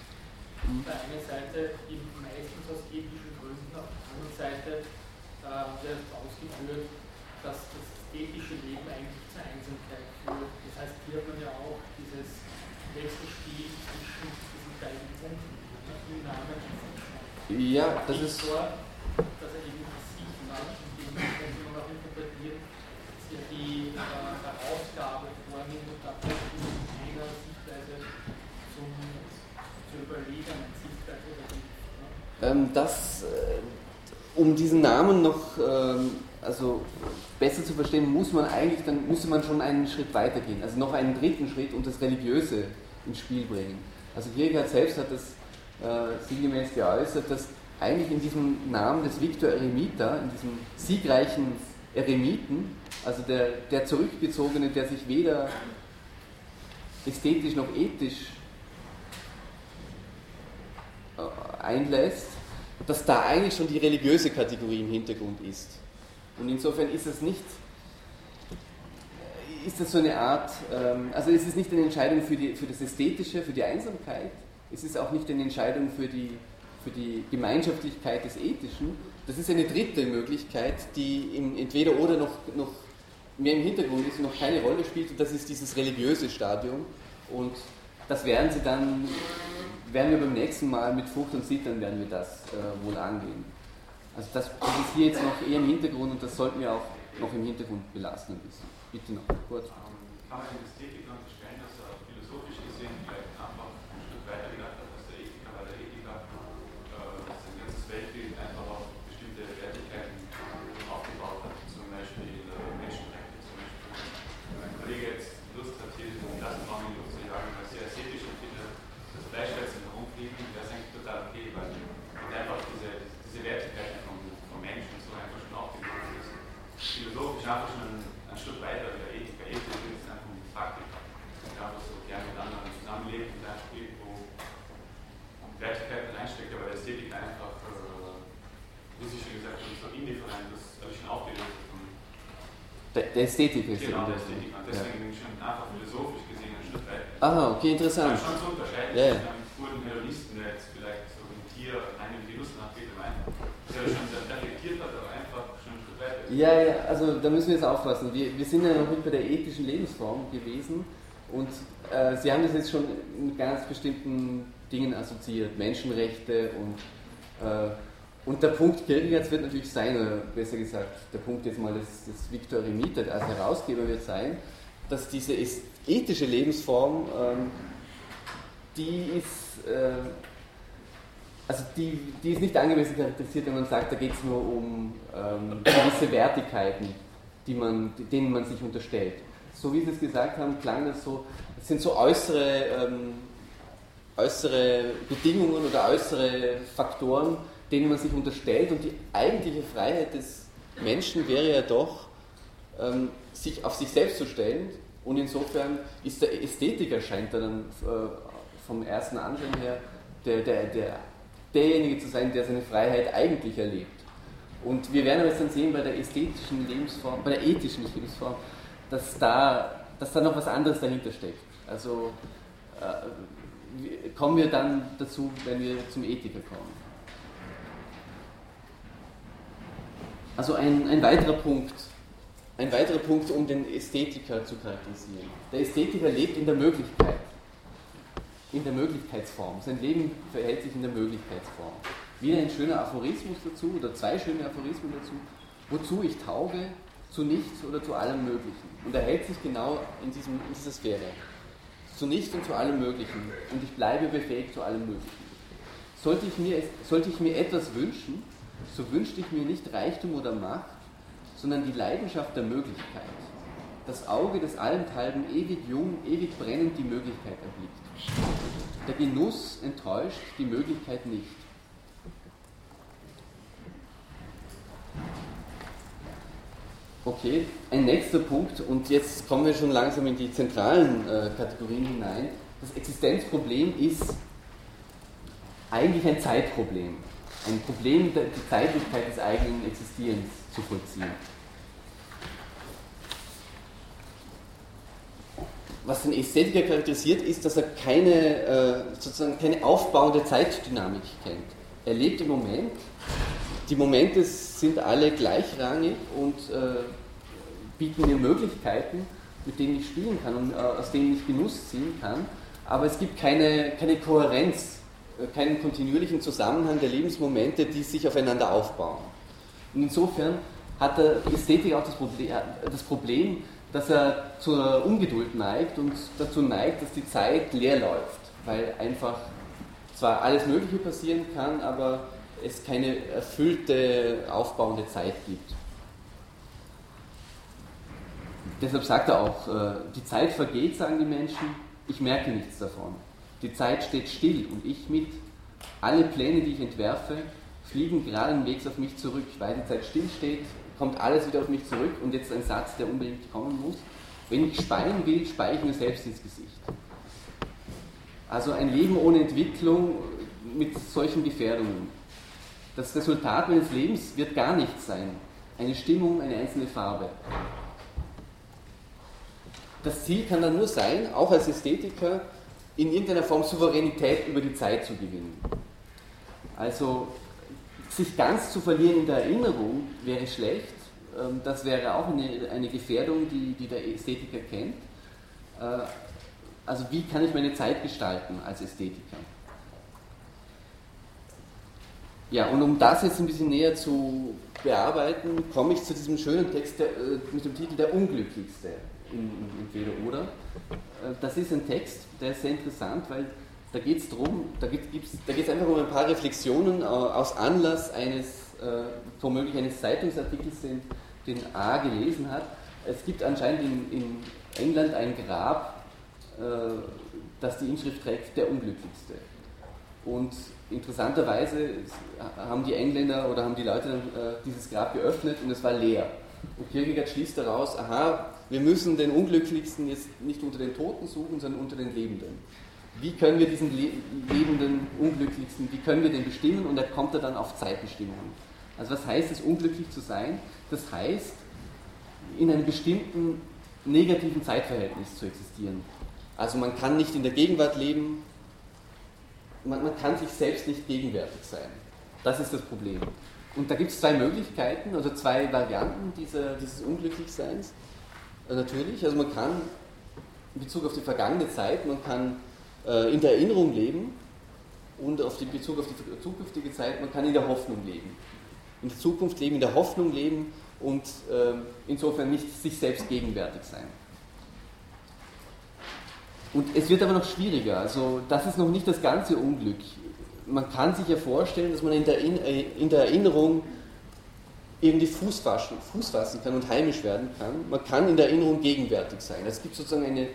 Auf der einen Seite meistens aus ethischen Gründen, auf der anderen Seite äh, wird ausgeführt, dass das ethische Leben eigentlich zur Einsamkeit führt. Das heißt, hier hat man ja auch dieses Wechselspiel zwischen diesen beiden Punkten im Namen Ja, das ist. Dass er eben sich manchen Dingen, wenn man auch interpretiert, dass er die äh, Herausgabe vornimmt und dann in einer Sichtweise zum ähm, das, äh, um diesen Namen noch ähm, also besser zu verstehen, muss man eigentlich, dann müsste man schon einen Schritt weitergehen, also noch einen dritten Schritt und das Religiöse ins Spiel bringen. Also Kierkegaard selbst hat das äh, sinngemäß geäußert, dass eigentlich in diesem Namen des Victor Eremita, in diesem siegreichen Eremiten, also der, der Zurückgezogene, der sich weder ästhetisch noch ethisch äh, einlässt, dass da eigentlich schon die religiöse Kategorie im Hintergrund ist. Und insofern ist es nicht, ist das so eine Art, ähm, also es ist nicht eine Entscheidung für, die, für das Ästhetische, für die Einsamkeit, es ist auch nicht eine Entscheidung für die, für die Gemeinschaftlichkeit des Ethischen, das ist eine dritte Möglichkeit, die im entweder oder noch, noch mehr im Hintergrund ist und noch keine Rolle spielt, und das ist dieses religiöse Stadium. Und das werden sie dann werden wir beim nächsten Mal mit Frucht und Zittern werden wir das äh, wohl angehen. Also das, ist hier jetzt noch eher im Hintergrund und das sollten wir auch noch im Hintergrund belassen ein bisschen. Bitte noch kurz. Ähm, kann man in Ästhetik unterstellen, dass er philosophisch gesehen vielleicht einfach ein Stück weiter gedacht hat als der Ethiker, weil der Ethiker äh, sein ganzes Weltbild einfach auf bestimmte Wertigkeiten aufgebaut hat, zum Beispiel äh, Menschenrechte. Zum Beispiel. Wenn mein Kollege jetzt Lust hat, hier den Klassenraum in zu jagen, was sehr ästhetisch empfindet, das Fleischschätzen herumfliegen, wäre es eigentlich total okay, weil und einfach diese, diese Wertigkeiten vom, vom Menschen so einfach schon aufgebaut ist. Philosophisch einfach schon ein, ein Stück weiter wie der Ethiker. Ethik ist einfach eine Praktik. Ich einfach so gerne mit anderen zusammenlebt und ein Spiel, wo Wertigkeiten reinsteckt, aber der Ästhetik einfach, äh, wie Sie schon gesagt haben, so indifferent, das habe ich schon aufgelöst. Der, Ästhetik ist Genau, der Ästhetik. Und deswegen ja. schon einfach philosophisch gesehen ein Stück weiter. Aha, okay, interessant. Ja, schon zu unterscheiden. Ja, ja. Einem guten Hedonisten, der jetzt vielleicht so ein Tier einen Genuss nachgeht, meint, der schon reflektiert hat, aber einfach schon ein Stück weiter. Ja, ja, also da müssen wir jetzt aufpassen. Wir, wir sind ja noch nicht bei der ethischen Lebensform gewesen und äh, Sie haben das jetzt schon mit ganz bestimmten Dingen assoziiert, Menschenrechte und äh, und der Punkt Kierkegaards wird natürlich sein, oder besser gesagt, der Punkt jetzt mal des, des Viktor Remita als Herausgeber wird sein, dass diese ethische Lebensform, ähm, die ist, äh, also die, die ist nicht angemessen charakterisiert, wenn man sagt, da geht es nur um ähm, gewisse Wertigkeiten, die man, denen man sich unterstellt. So wie Sie es gesagt haben, klang das so, das sind so äußere, ähm, äußere Bedingungen oder äußere Faktoren, denen man sich unterstellt. Und die eigentliche Freiheit des Menschen wäre ja doch, ähm, sich auf sich selbst zu stellen. Und insofern ist der Ästhetiker, scheint dann äh, vom ersten Ansehen her, der, der, der, derjenige zu sein, der seine Freiheit eigentlich erlebt. Und wir werden jetzt dann sehen bei der ästhetischen Lebensform, bei der ethischen Lebensform, dass da, dass da noch was anderes dahinter steckt. Also äh, kommen wir dann dazu, wenn wir zum Ethiker kommen. Also ein, ein weiterer Punkt, ein weiterer Punkt, um den Ästhetiker zu charakterisieren. Der Ästhetiker lebt in der Möglichkeit, in der Möglichkeitsform. Sein Leben verhält sich in der Möglichkeitsform. Wieder ein schöner Aphorismus dazu, oder zwei schöne Aphorismen dazu. Wozu ich tauge, zu nichts oder zu allem Möglichen. Und er hält sich genau in, diesem, in dieser Sphäre. Zu nichts und zu allem Möglichen. Und ich bleibe befähigt zu allem Möglichen. Sollte ich mir, sollte ich mir etwas wünschen, so wünschte ich mir nicht Reichtum oder Macht, sondern die Leidenschaft der Möglichkeit. Das Auge des Allenthalben ewig jung, ewig brennend die Möglichkeit erblickt. Der Genuss enttäuscht, die Möglichkeit nicht. Okay, ein nächster Punkt, und jetzt kommen wir schon langsam in die zentralen äh, Kategorien hinein. Das Existenzproblem ist eigentlich ein Zeitproblem. Ein Problem, die Zeitlichkeit des eigenen Existierens zu vollziehen. Was den Ästhetiker charakterisiert, ist, dass er keine, äh, sozusagen keine aufbauende Zeitdynamik kennt. Er lebt im Moment. Die Momente sind alle gleichrangig und äh, bieten mir Möglichkeiten, mit denen ich spielen kann und äh, aus denen ich Genuss ziehen kann. Aber es gibt keine, keine Kohärenz, keinen kontinuierlichen Zusammenhang der Lebensmomente, die sich aufeinander aufbauen. Und insofern hat der Ästhetik auch das Problem, äh, das Problem, dass er zur Ungeduld neigt und dazu neigt, dass die Zeit leer läuft, weil einfach zwar alles Mögliche passieren kann, aber es keine erfüllte, aufbauende Zeit gibt. Deshalb sagt er auch, äh, die Zeit vergeht, sagen die Menschen, ich merke nichts davon. Die Zeit steht still und ich mit. Alle Pläne, die ich entwerfe, fliegen geradenwegs auf mich zurück. Weil die Zeit stillsteht, kommt alles wieder auf mich zurück und jetzt ein Satz, der unbedingt kommen muss. Wenn ich speien will, speie ich mir selbst ins Gesicht. Also ein Leben ohne Entwicklung mit solchen Gefährdungen. Das Resultat meines Lebens wird gar nichts sein. Eine Stimmung, eine einzelne Farbe das Ziel kann dann nur sein, auch als Ästhetiker, in irgendeiner Form Souveränität über die Zeit zu gewinnen. Also sich ganz zu verlieren in der Erinnerung wäre schlecht. Ähm, das wäre auch eine, eine Gefährdung, die, die der Ästhetiker kennt. Äh, also wie kann ich meine Zeit gestalten als Ästhetiker? Ja, und um das jetzt ein bisschen näher zu bearbeiten, komme ich zu diesem schönen Text der, äh, mit dem Titel Der Unglücklichste in, Entweder oder. Äh, das ist ein Text, der ist sehr interessant, weil da geht es darum, da geht es einfach um ein paar Reflexionen aus Anlass eines, äh, womöglich eines Zeitungsartikels, den, den A gelesen hat. Es gibt anscheinend in, in England ein Grab, äh, das die Inschrift trägt, der Unglücklichste. Und interessanterweise haben die Engländer oder haben die Leute äh, dieses Grab geöffnet und es war leer. Und Kierkegaard schließt daraus, aha, wir müssen den Unglücklichsten jetzt nicht unter den Toten suchen, sondern unter den Lebenden. Wie können wir diesen lebenden Unglücklichsten, wie können wir den bestimmen? Und da kommt er dann auf Zeitbestimmung. Also was heißt es, unglücklich zu sein? Das heißt, in einem bestimmten negativen Zeitverhältnis zu existieren. Also man kann nicht in der Gegenwart leben, man, man kann sich selbst nicht gegenwärtig sein. Das ist das Problem. Und da gibt es zwei Möglichkeiten, also zwei Varianten dieser, dieses Unglücklichseins. Äh, natürlich, also man kann in Bezug auf die vergangene Zeit, man kann äh, in der Erinnerung leben und auf den Bezug auf die zukünftige Zeit, man kann in der Hoffnung leben. In der Zukunft leben, in der Hoffnung leben und äh, insofern nicht sich selbst gegenwärtig sein. Und es wird aber noch schwieriger, also das ist noch nicht das ganze Unglück. Man kann sich ja vorstellen, dass man in der, äh, in der Erinnerung irgendwie Fuß fassen, Fuß fassen kann und heimisch werden kann. Man kann in der Erinnerung gegenwärtig sein. Es gibt sozusagen eine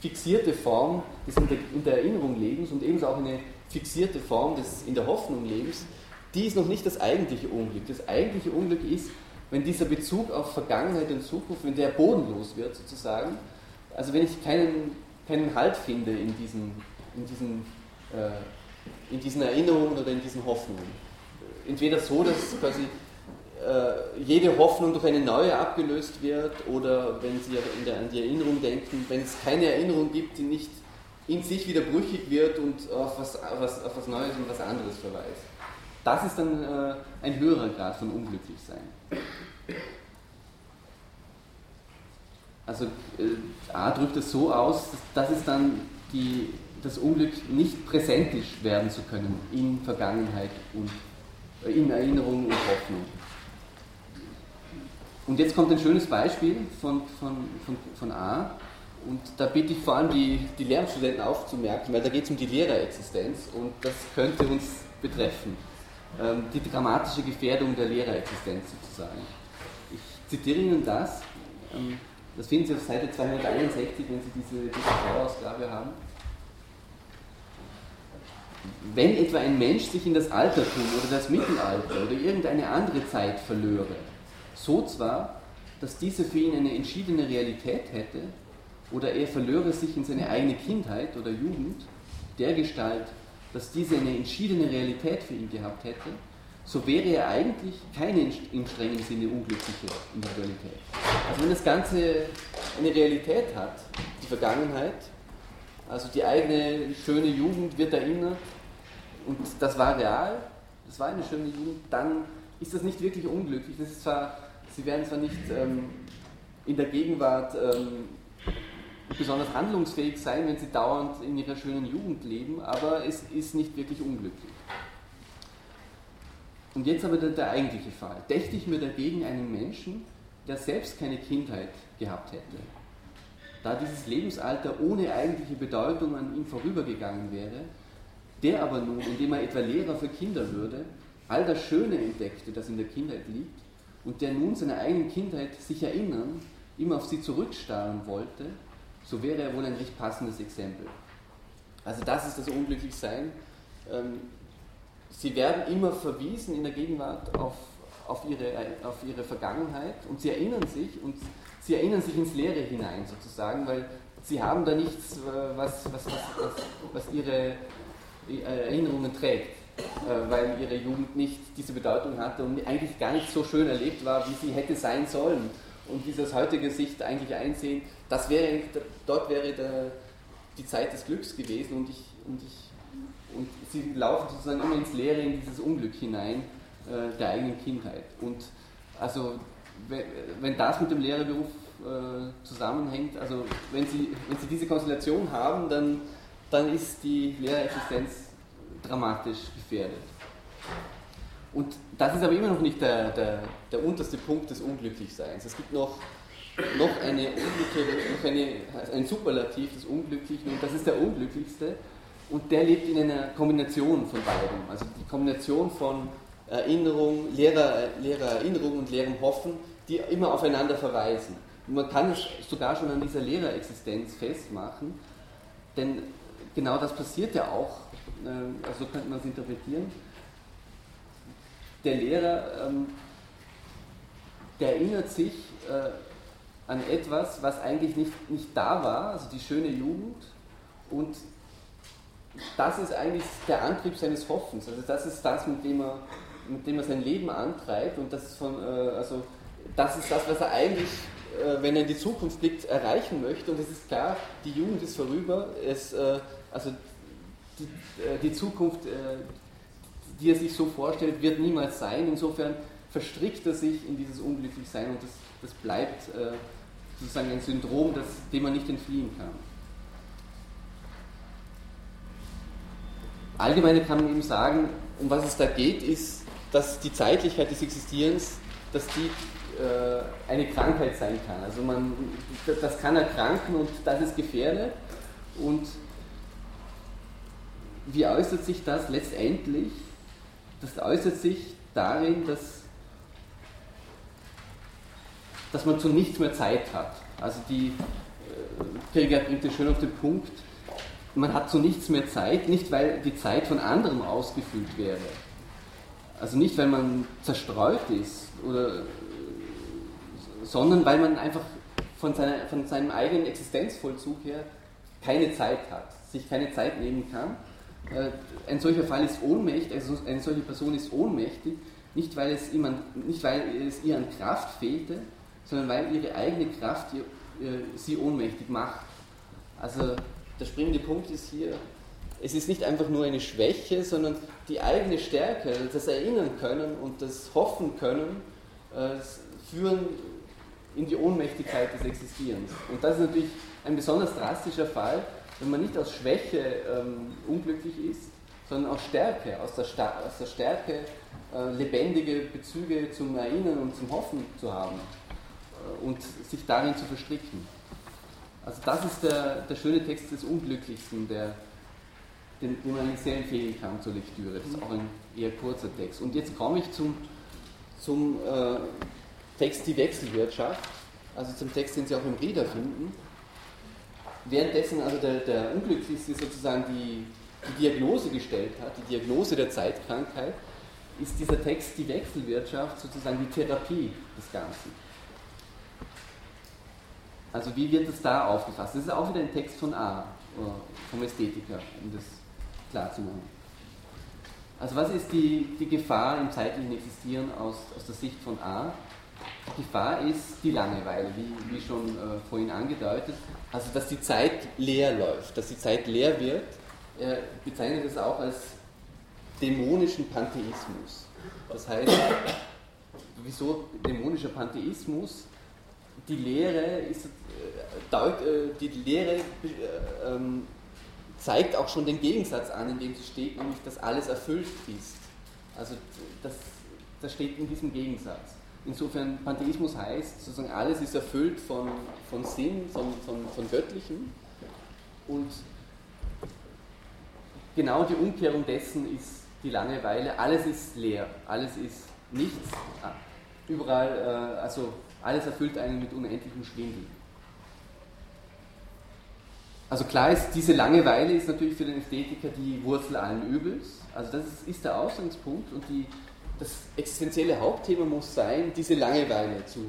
fixierte Form des in der, in der Erinnerung Lebens und ebenso auch eine fixierte Form des in der Hoffnung Lebens. Die ist noch nicht das eigentliche Unglück. Das eigentliche Unglück ist, wenn dieser Bezug auf Vergangenheit und Zukunft, wenn der bodenlos wird sozusagen, also wenn ich keinen, keinen Halt finde in diesen, in, diesen, äh, in diesen Erinnerungen oder in diesen Hoffnungen. Entweder so, dass quasi jede Hoffnung durch eine neue abgelöst wird oder wenn Sie der, an die Erinnerung denken, wenn es keine Erinnerung gibt, die nicht in sich wieder brüchig wird und auf was, auf was, auf was Neues und was anderes verweist. Das ist dann äh, ein höherer Grad von Unglücklichsein. Also äh, A drückt es so aus, dass, dass es dann die, das Unglück nicht präsentisch werden zu können in Vergangenheit und äh, in Erinnerung und Hoffnung. Und jetzt kommt ein schönes Beispiel von, von, von, von A. Und da bitte ich vor allem die, die Lehramtsstudenten aufzumerken, weil da geht es um die Lehrerexistenz und das könnte uns betreffen. ähm, die dramatische Gefährdung der Lehrerexistenz sozusagen. Ich zitiere Ihnen das, ähm, das finden Sie auf Seite 261, wenn Sie diese, diese Vorausgabe haben. Wenn etwa ein Mensch sich in das Altertum oder das Mittelalter oder irgendeine andere Zeit verlöre, so zwar, dass diese für ihn eine entschiedene Realität hätte, oder er verlöre sich in seine eigene Kindheit oder Jugend, der Gestalt, dass diese eine entschiedene Realität für ihn gehabt hätte, so wäre er eigentlich keine im strengen Sinne unglückliche Individualität. Also wenn das Ganze eine Realität hat, die Vergangenheit, also die eigene schöne Jugend wird erinnert und das war real, das war eine schöne Jugend, dann ist das nicht wirklich unglücklich. Das ist zwar, sie werden zwar nicht ähm, in der Gegenwart ähm, besonders handlungsfähig sein, wenn sie dauernd in ihrer schönen Jugend leben, aber es ist nicht wirklich unglücklich. Und jetzt aber der, der eigentliche Fall. Dächte ich mir dagegen einen Menschen, der selbst keine Kindheit gehabt hätte, da dieses Lebensalter ohne eigentliche Bedeutung an ihm vorübergegangen wäre, der aber nun, indem er etwa Lehrer für Kinder würde, all das Schöne entdeckte, das in der Kindheit liegt, und der nun seiner eigenen Kindheit sich erinnern, immer auf sie zurückstarren wollte, so wäre er wohl ein recht passendes Exempel. Also das ist das Unglücklichsein. Ähm, sie werden immer verwiesen in der Gegenwart auf, auf, ihre, auf ihre Vergangenheit und sie erinnern sich und sie erinnern sich ins Leere hinein sozusagen, weil sie haben da nichts, äh, was, was, was, was ihre Erinnerungen trägt, äh, weil ihre Jugend nicht diese Bedeutung hatte und eigentlich gar nicht so schön erlebt war, wie sie hätte sein sollen und aus heutiger Sicht eigentlich einsehen, das wäre, dort wäre der, die Zeit des Glücks gewesen und, ich, und, ich, und sie laufen sozusagen immer ins Leere in dieses Unglück hinein äh, der eigenen Kindheit. Und also wenn, wenn das mit dem Lehrerberuf äh, zusammenhängt, also wenn sie, wenn sie diese Konstellation haben, dann, dann ist die Lehrerexistenz dramatisch gefährdet. Und das ist aber immer noch nicht der, der, der unterste Punkt des Unglücklichseins. Es gibt noch noch, eine noch eine, ein Superlativ des Unglücklichen und das ist der Unglücklichste und der lebt in einer Kombination von beidem. Also die Kombination von Erinnerung, leerer, leerer Erinnerung und leerem Hoffen, die immer aufeinander verweisen. Und man kann es sogar schon an dieser Lehrerexistenz festmachen, denn genau das passiert ja auch, also so könnte man es interpretieren. Der Lehrer, ähm, der erinnert sich äh, an etwas, was eigentlich nicht, nicht da war, also die schöne Jugend. Und das ist eigentlich der Antrieb seines Hoffens. Also das ist das, mit dem er, mit dem er sein Leben antreibt. Und das ist, von, äh, also das, ist das, was er eigentlich, äh, wenn er in die Zukunft blickt, erreichen möchte. Und es ist klar, die Jugend ist vorüber. Es, also die, die Zukunft, die er sich so vorstellt, wird niemals sein. Insofern verstrickt er sich in dieses Unglücklichsein und das, das bleibt sozusagen ein Syndrom, das, dem man nicht entfliehen kann. Allgemeine kann man eben sagen, um was es da geht, ist, dass die Zeitlichkeit des Existierens, dass die äh, eine Krankheit sein kann. Also man, das kann erkranken und das ist gefährdet. Und wie äußert sich das letztendlich? Das äußert sich darin, dass dass man zu nichts mehr Zeit hat. Also die Krieger äh, bringt es schön auf den Punkt, man hat zu nichts mehr Zeit, nicht weil die Zeit von anderem ausgefüllt wäre. Also nicht, weil man zerstreut ist, oder, sondern weil man einfach von, seiner, von seinem eigenen Existenzvollzug her keine Zeit hat, sich keine Zeit nehmen kann. Äh, ein solcher Fall ist ohnmächtig, also eine solche Person ist ohnmächtig, nicht weil es, ihm an, nicht weil es ihr an Kraft fehlte, sondern weil ihre eigene Kraft ihr, sie ohnmächtig macht. Also der springende Punkt ist hier, es ist nicht einfach nur eine Schwäche, sondern die eigene Stärke, das Erinnern können und das Hoffen können, äh, führen in die Ohnmächtigkeit des Existierens. Und das ist natürlich ein besonders drastischer Fall, wenn man nicht aus Schwäche ähm, unglücklich ist, sondern aus Stärke, aus der, Sta aus der Stärke äh, lebendige Bezüge zum Erinnern und zum Hoffen zu haben und sich darin zu verstricken. Also das ist der, der schöne Text des Unglücklichsten, der, den, den man sehr empfehlen kann zur Lektüre. Das ist auch ein eher kurzer Text. Und jetzt komme ich zum, zum äh, Text Die Wechselwirtschaft, also zum Text, den Sie auch im Rieder finden. Währenddessen also der, der Unglücklichste sozusagen die, die Diagnose gestellt hat, die Diagnose der Zeitkrankheit, ist dieser Text Die Wechselwirtschaft sozusagen die Therapie des Ganzen. Also wie wird es da aufgefasst? Das ist auch wieder ein Text von A, vom Ästhetiker, um das klar zu machen. Also was ist die, die Gefahr im zeitlichen Existieren aus, aus der Sicht von A? Gefahr ist die Langeweile, wie, wie schon äh, vorhin angedeutet. Also dass die Zeit leer läuft, dass die Zeit leer wird. Er bezeichnet es auch als dämonischen Pantheismus. Das heißt, wieso dämonischer Pantheismus? Die Lehre, ist, äh, äh, die Lehre äh, ähm, zeigt auch schon den Gegensatz an, in dem sie steht, nämlich dass alles erfüllt ist. Also das, das steht in diesem Gegensatz. Insofern Pantheismus heißt, sozusagen alles ist erfüllt von, von Sinn, von, von, von Göttlichem und genau die Umkehrung dessen ist die Langeweile. Alles ist leer, alles ist nichts, überall, äh, also alles erfüllt einen mit unendlichem Schwindel. Also klar ist, diese Langeweile ist natürlich für den Ästhetiker die Wurzel allen Übels. Also das ist, ist der Ausgangspunkt und die, das existenzielle Hauptthema muss sein, diese Langeweile zu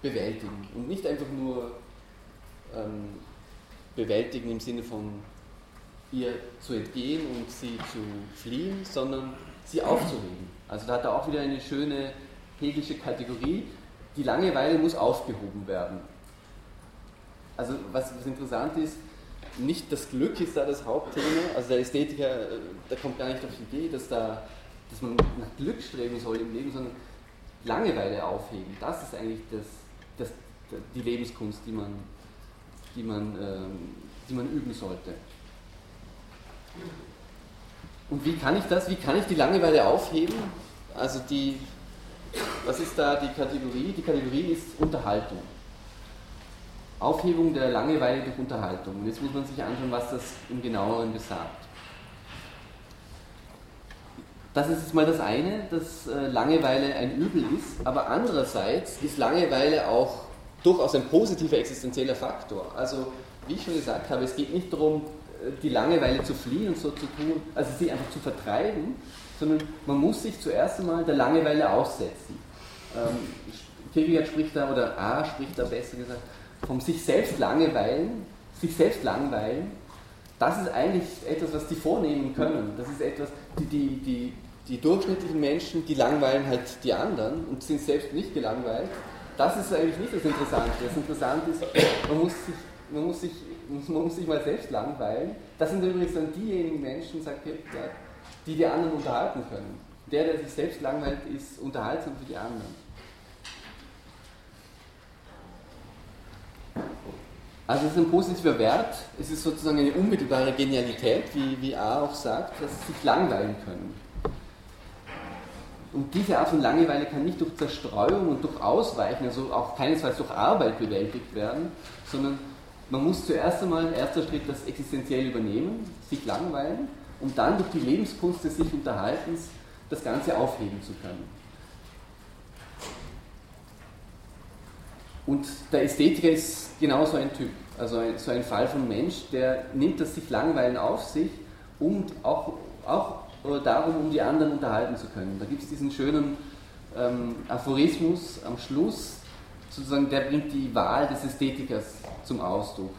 bewältigen und nicht einfach nur ähm, bewältigen im Sinne von ihr zu entgehen und sie zu fliehen, sondern sie aufzuheben. Also da hat er auch wieder eine schöne hegelische Kategorie. Die Langeweile muss aufgehoben werden. Also was, was interessant ist, nicht das Glück ist da das Hauptthema, also der Ästhetiker, äh, der kommt gar nicht auf die Idee, dass, da, dass man nach Glück streben soll im Leben, sondern Langeweile aufheben. Das ist eigentlich das, das, die Lebenskunst, die man, die, man, ähm, die man üben sollte. Und wie kann ich das? Wie kann ich die Langeweile aufheben? Also die, was ist da die Kategorie? Die Kategorie ist Unterhaltung. Aufhebung der Langeweile durch Unterhaltung. Und jetzt muss man sich anschauen, was das im Genaueren besagt. Das ist jetzt mal das eine, dass äh, Langeweile ein Übel ist, aber andererseits ist Langeweile auch durchaus ein positiver existenzieller Faktor. Also, wie ich schon gesagt habe, es geht nicht darum, äh, die Langeweile zu fliehen und so zu tun, also sie einfach zu vertreiben, sondern man muss sich zuerst einmal der Langeweile aussetzen. Ähm, Kierkegaard spricht da, oder A spricht da besser gesagt, vom sich selbst langweilen, sich selbst langweilen, das ist eigentlich etwas, was die vornehmen können. Das ist etwas, die, die, die, die durchschnittlichen Menschen, die langweilen halt die anderen und sind selbst nicht gelangweilt. Das ist eigentlich nicht das Interessante. Das Interessante ist, man muss sich, man muss sich, man muss sich mal selbst langweilen. Das sind übrigens dann diejenigen Menschen, sagt Kierkegaard, die die anderen unterhalten können. Der, der sich selbst langweilt, ist unterhaltsam für die anderen. Also es ist ein positiver Wert, es ist sozusagen eine unmittelbare Genialität, wie, wie A auch sagt, dass sie sich langweilen können. Und diese Art von Langeweile kann nicht durch Zerstreuung und durch Ausweichen, also auch keinesfalls durch Arbeit bewältigt werden, sondern man muss zuerst einmal, erster Schritt, das existenziell übernehmen, sich langweilen, um dann durch die Lebenskunst des sich Unterhaltens das Ganze aufheben zu können. Und der Ästhetiker ist genau so ein Typ, also ein, so ein Fall von Mensch, der nimmt das sich langweilen auf sich, um auch, auch darum, um die anderen unterhalten zu können. Da gibt es diesen schönen ähm, Aphorismus am Schluss, sozusagen, der bringt die Wahl des Ästhetikers zum Ausdruck.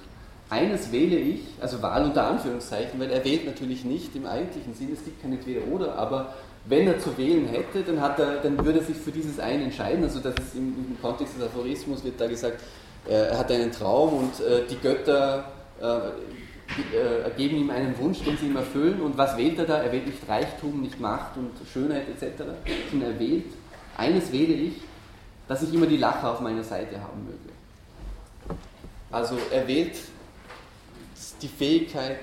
Eines wähle ich, also Wahl unter Anführungszeichen, weil er wählt natürlich nicht im eigentlichen Sinn, es gibt kein Entweder-Oder, aber wenn er zu wählen hätte, dann, hat er, dann würde er sich für dieses eine entscheiden. Also das ist im, im Kontext des Aphorismus wird da gesagt, er hat einen Traum und äh, die Götter äh, geben ihm einen Wunsch, den sie ihm erfüllen. Und was wählt er da? Er wählt nicht Reichtum, nicht Macht und Schönheit etc., sondern er wählt, eines wähle ich, dass ich immer die Lacher auf meiner Seite haben möge. Also er wählt die Fähigkeit,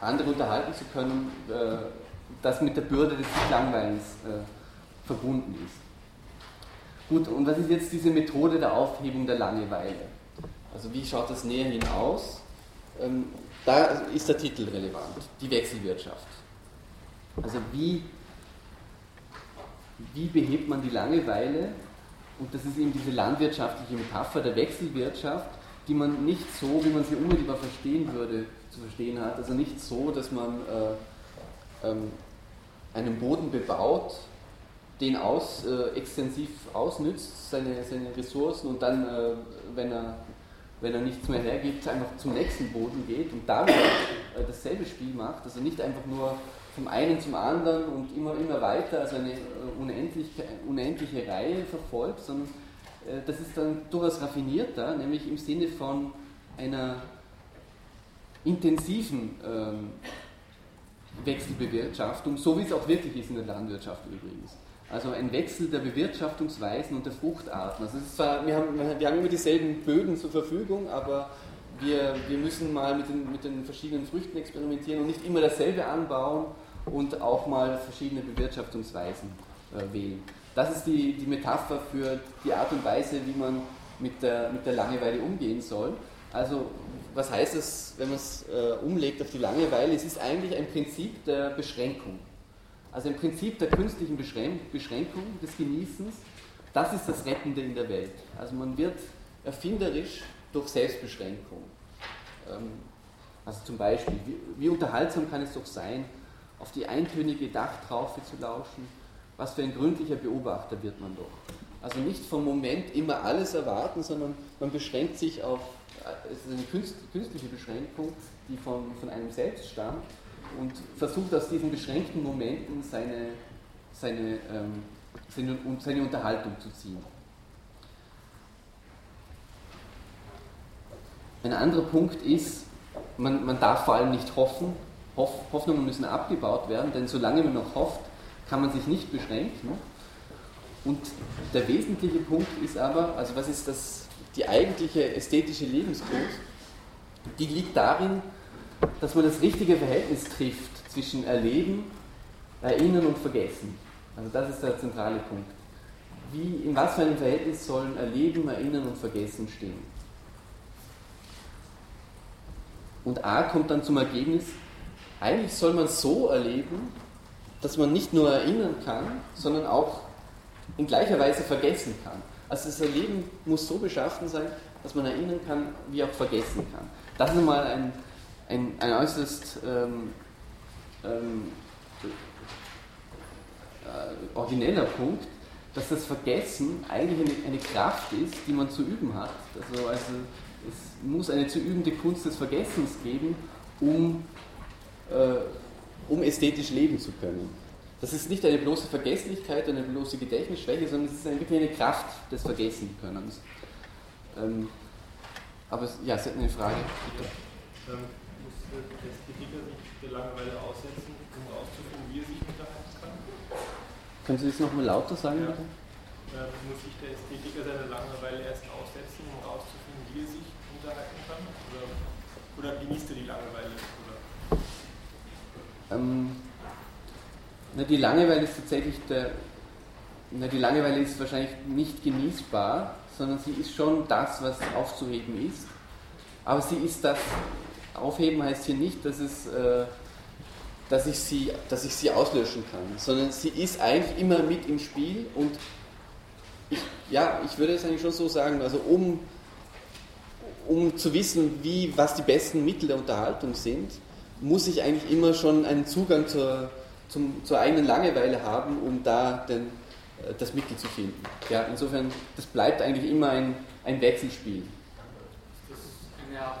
andere unterhalten zu können, äh, das mit der Bürde des Langweilens äh, verbunden ist. Gut, und was ist jetzt diese Methode der Aufhebung der Langeweile? Also wie schaut das näher hin aus? Ähm, da ist der Titel relevant, die Wechselwirtschaft. Also wie, wie behebt man die Langeweile? Und das ist eben diese landwirtschaftliche Metapher der Wechselwirtschaft, die man nicht so, wie man sie unmittelbar verstehen würde, zu verstehen hat. Also nicht so, dass man äh, ähm, einen Boden bebaut, den aus, äh, extensiv ausnützt, seine, seine Ressourcen und dann, äh, wenn, er, wenn er nichts mehr hergibt, einfach zum nächsten Boden geht und damit äh, dasselbe Spiel macht. Also nicht einfach nur vom einen zum anderen und immer, immer weiter, also eine äh, unendliche, unendliche Reihe verfolgt, sondern äh, das ist dann durchaus raffinierter, nämlich im Sinne von einer intensiven ähm, Wechselbewirtschaftung, so wie es auch wirklich ist in der Landwirtschaft übrigens. Also ein Wechsel der Bewirtschaftungsweisen und der Fruchtarten. Also zwar, wir, haben, wir haben immer dieselben Böden zur Verfügung, aber wir, wir müssen mal mit den, mit den verschiedenen Früchten experimentieren und nicht immer dasselbe anbauen und auch mal verschiedene Bewirtschaftungsweisen äh, wählen. Das ist die, die Metapher für die Art und Weise, wie man mit der, mit der Langeweile umgehen soll. Also was heißt es, wenn man es äh, umlegt auf die Langeweile? Es ist eigentlich ein Prinzip der Beschränkung. Also im Prinzip der künstlichen Beschränkung des Genießens, das ist das Rettende in der Welt. Also man wird erfinderisch durch Selbstbeschränkung. Ähm, also zum Beispiel, wie, unterhaltsam kann es doch sein, auf die eintönige Dachtraufe zu lauschen? Was für ein gründlicher Beobachter wird man doch. Also nicht vom Moment immer alles erwarten, sondern man beschränkt sich auf, äh, es ist eine künstliche Beschränkung, die von, von einem selbst stammt und versucht aus diesen beschränkten Momenten seine, seine, ähm, seine, seine Unterhaltung zu ziehen. Ein anderer Punkt ist, man, man darf vor allem nicht hoffen. Hoff, Hoffnungen müssen abgebaut werden, denn solange man noch hofft, kann man sich nicht beschränken. Und der wesentliche Punkt ist aber, also was ist das, die eigentliche ästhetische Lebenskunst, die liegt darin, dass man das richtige Verhältnis trifft zwischen Erleben, Erinnern und Vergessen. Also das ist der zentrale Punkt. Wie, in was für einem Verhältnis sollen Erleben, Erinnern und Vergessen stehen? Und A kommt dann zum Ergebnis, eigentlich soll man so erleben, dass man nicht nur erinnern kann, sondern auch in gleicher Weise vergessen kann. Also das Erleben muss so beschaffen sein, dass man erinnern kann, wie auch vergessen kann. Das ist mal ein, ein, ein äußerst ähm, ähm, äh, origineller Punkt, dass das Vergessen eigentlich eine, eine, Kraft ist, die man zu üben hat. Also, also es muss eine zu übende Kunst des Vergessens geben, um, äh, um ästhetisch leben zu können. Das ist nicht eine bloße Vergesslichkeit, eine bloße Gedächtnisschwäche, sondern es ist eine, wirklich eine Kraft des Vergessenkönnens. Ähm, aber ja, Sie hatten eine Frage. Bitte. Ähm, der Kritiker sich der Langeweile aussetzen, um herauszufinden, wie er sich unterhalten kann? Können Sie das nochmal lauter sagen, ja. bitte? Äh, muss sich der Ästhetiker seiner Langeweile erst aussetzen, um herauszufinden, wie er sich unterhalten kann? Oder, oder genießt er die Langeweile? Ähm, na, die Langeweile ist tatsächlich der. Na, die Langeweile ist wahrscheinlich nicht genießbar, sondern sie ist schon das, was aufzuheben ist. Aber sie ist das, aufheben heißt hier nicht, dass, es, äh, dass, ich sie, dass ich sie auslöschen kann, sondern sie ist eigentlich immer mit im Spiel und ich, ja, ich würde es eigentlich schon so sagen, also um, um zu wissen, wie, was die besten Mittel der Unterhaltung sind, muss ich eigentlich immer schon einen Zugang zur, zum, zur eigenen Langeweile haben, um da den, äh, das Mittel zu finden. Ja, insofern, das bleibt eigentlich immer ein, ein Wechselspiel. Das ist eine Art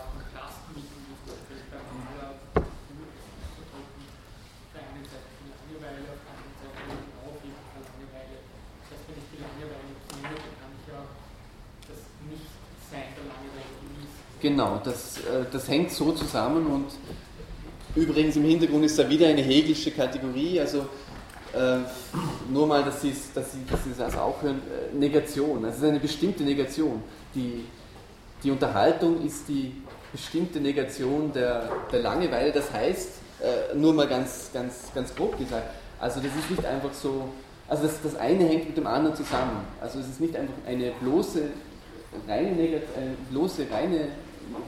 Genau, das, äh, das hängt so zusammen und übrigens im Hintergrund ist da wieder eine Hegelsche Kategorie, also äh, nur mal, dass Sie, dass dass Sie also auch hören, äh, Negation, das ist eine bestimmte Negation. Die, die Unterhaltung ist die bestimmte Negation der, der Langeweile, das heißt, äh, nur mal ganz, ganz, ganz grob gesagt, also das ist nicht einfach so, also das, das eine hängt mit dem anderen zusammen, also es ist nicht einfach eine bloße reine, eine bloße reine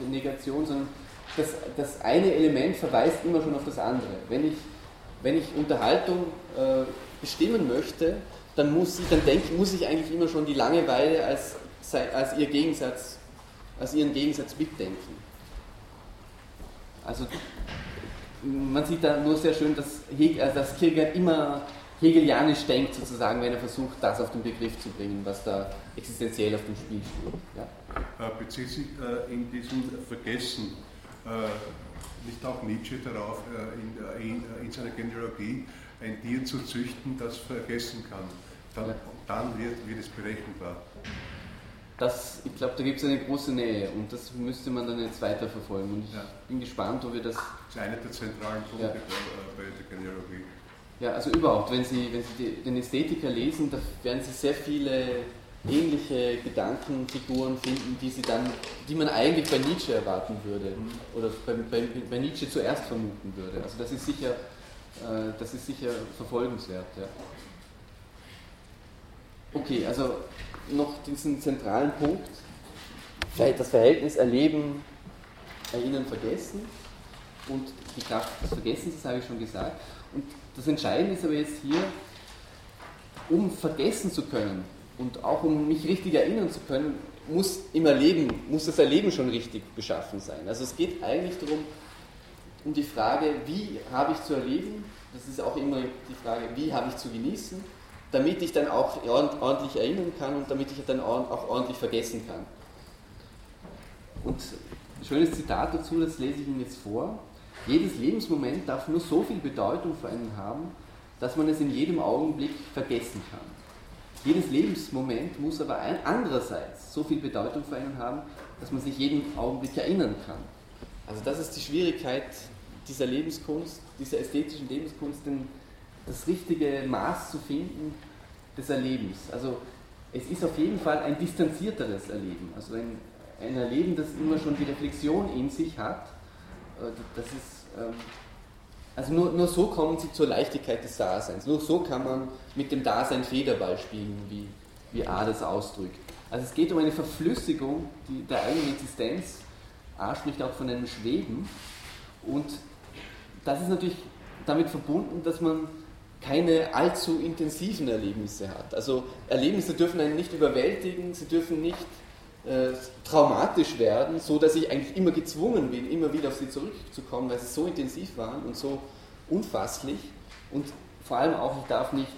Negation, sondern das, das eine Element verweist immer schon auf das andere. Wenn ich, wenn ich Unterhaltung äh, bestimmen möchte, dann, muss ich, dann denk, muss ich eigentlich immer schon die Langeweile als, als, ihr Gegensatz, als ihren Gegensatz mitdenken. Also man sieht da nur sehr schön, dass, Hegel, also dass Kierkegaard immer hegelianisch denkt, sozusagen, wenn er versucht, das auf den Begriff zu bringen, was da existenziell auf dem Spiel steht. Ja? Äh, bezieht sich äh, in diesem Vergessen äh, nicht auch Nietzsche darauf, in, in, seiner Genealogie ein Tier zu züchten, das vergessen kann? Dann, ja. dann wird, wird es berechenbar. Das, ich glaube, da gibt es eine große Nähe und das müsste man dann jetzt weiterverfolgen. Und ich ja. bin gespannt, ob wir das. Das ist einer der zentralen Punkte ja. bei der Genealogie. Ja, also überhaupt, wenn Sie, wenn Sie den Ästhetiker lesen, da werden Sie sehr viele ähnliche Gedankenfiguren finden, die, Sie dann, die man eigentlich bei Nietzsche erwarten würde mhm. oder bei, bei, bei, Nietzsche zuerst vermuten würde. Also das ist sicher, äh, das ist sicher verfolgenswert. Ja. Okay, also noch diesen zentralen Punkt, das Verhältnis Erleben, Erinnern, Vergessen und die Kraft des Vergessens, das habe ich schon gesagt. Und das Entscheidende ist aber jetzt hier, um vergessen zu können und auch um mich richtig erinnern zu können, muss im Erleben, muss das Erleben schon richtig beschaffen sein. Also es geht eigentlich darum, um die Frage, wie habe ich zu erleben, das ist auch immer die Frage, wie habe ich zu genießen, damit ich dann auch ordentlich erinnern kann und damit ich dann auch ordentlich vergessen kann. Und ein schönes Zitat dazu, das lese ich Ihnen jetzt vor. Jedes Lebensmoment darf nur so viel Bedeutung für einen haben, dass man es in jedem Augenblick vergessen kann. Jedes Lebensmoment muss aber andererseits so viel Bedeutung für einen haben, dass man sich jeden Augenblick erinnern kann. Also das ist die Schwierigkeit dieser Lebenskunst, dieser ästhetischen Lebenskunst, denn das richtige Maß zu finden des Erlebens. Also es ist auf jeden Fall ein distanzierteres Erleben, also ein, ein Erleben, das immer schon die Reflexion in sich hat das ist, ähm, also nur, nur so kommen sie zur Leichtigkeit des Daseins. Nur so kann man mit dem Dasein Federball spielen, wie, wie A das ausdrückt. Also es geht um eine Verflüssigung die, der eigenen Existenz. A spricht auch von einem Schweben. Und das ist natürlich damit verbunden, dass man keine allzu intensiven Erlebnisse hat. Also Erlebnisse dürfen einen nicht überwältigen, sie dürfen nicht äh, traumatisch werden, so dass ich eigentlich immer gezwungen bin, immer wieder auf sie zurückzukommen, weil sie so intensiv waren und so unfasslich. Und vor allem auch, ich darf nicht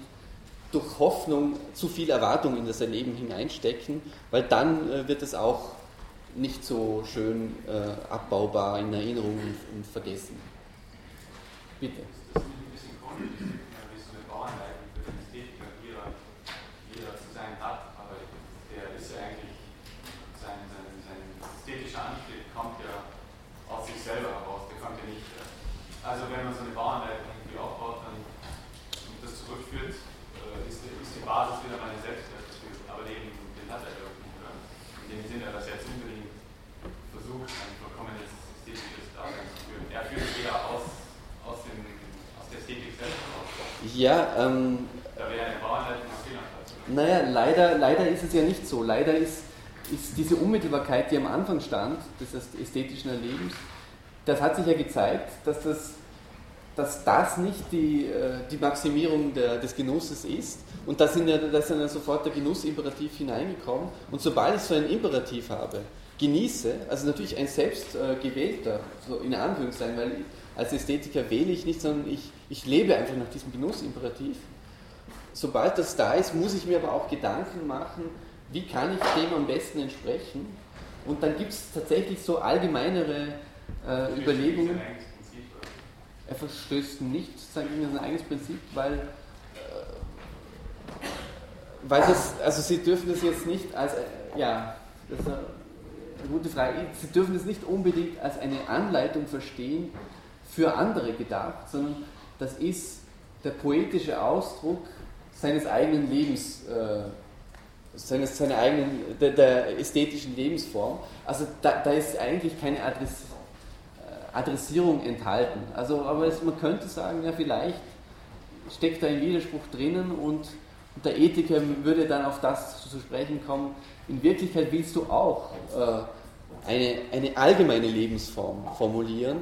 durch Hoffnung zu viel Erwartung in das Erleben hineinstecken, weil dann äh, wird es auch nicht so schön äh, abbaubar in Erinnerung und, und vergessen. Bitte. Also wenn man so eine Bauanleitung irgendwie aufbaut dann, und das zurückführt, äh, ist, die, Basis wieder meine Selbstwertgefühl. Aber den, den hat er irgendwie nicht. Oder? In dem Sinne, dass er jetzt unbedingt versucht, ein vollkommenes ästhetisches Dasein zu führen. Er führt es eher aus, aus, dem, aus der Ästhetik selbst heraus. Ja, ähm, da wäre eine Bauanleitung auf Fehlerplatz. Naja, leider, leider ist es ja nicht so. Leider ist, ist diese Unmittelbarkeit, die am Anfang stand, des ästhetischen Erlebens, das hat sich ja gezeigt, dass das, dass das nicht die, äh, die Maximierung der, des Genusses ist. Und da, sind ja, ist dann sofort der Genussimperativ hineingekommen. Und sobald ich so einen Imperativ habe, genieße, also natürlich ein selbst äh, gewählter, so in Anführungszeichen, weil als Ästhetiker wähle ich nicht, sondern ich, ich lebe einfach nach diesem Genussimperativ. Sobald das da ist, muss ich mir aber auch Gedanken machen, wie kann ich dem am besten entsprechen. Und dann gibt es tatsächlich so allgemeinere äh, Überlegungen. Er verstößt nicht sozusagen gegen sein eigenes Prinzip, weil, äh, weil das, also Sie dürfen das jetzt nicht als, äh, ja, das ist eine gute Frage, Sie dürfen das nicht unbedingt als eine Anleitung verstehen für andere gedacht, sondern das ist der poetische Ausdruck seines eigenen Lebens, äh, seiner eigenen, der, der, ästhetischen Lebensform. Also da, da ist eigentlich keine Adresse Adressierung enthalten. Also, aber es, man könnte sagen, ja, vielleicht steckt da ein Widerspruch drinnen und, der Ethiker würde dann auf das zu sprechen kommen. In Wirklichkeit willst du auch äh, eine, eine allgemeine Lebensform formulieren,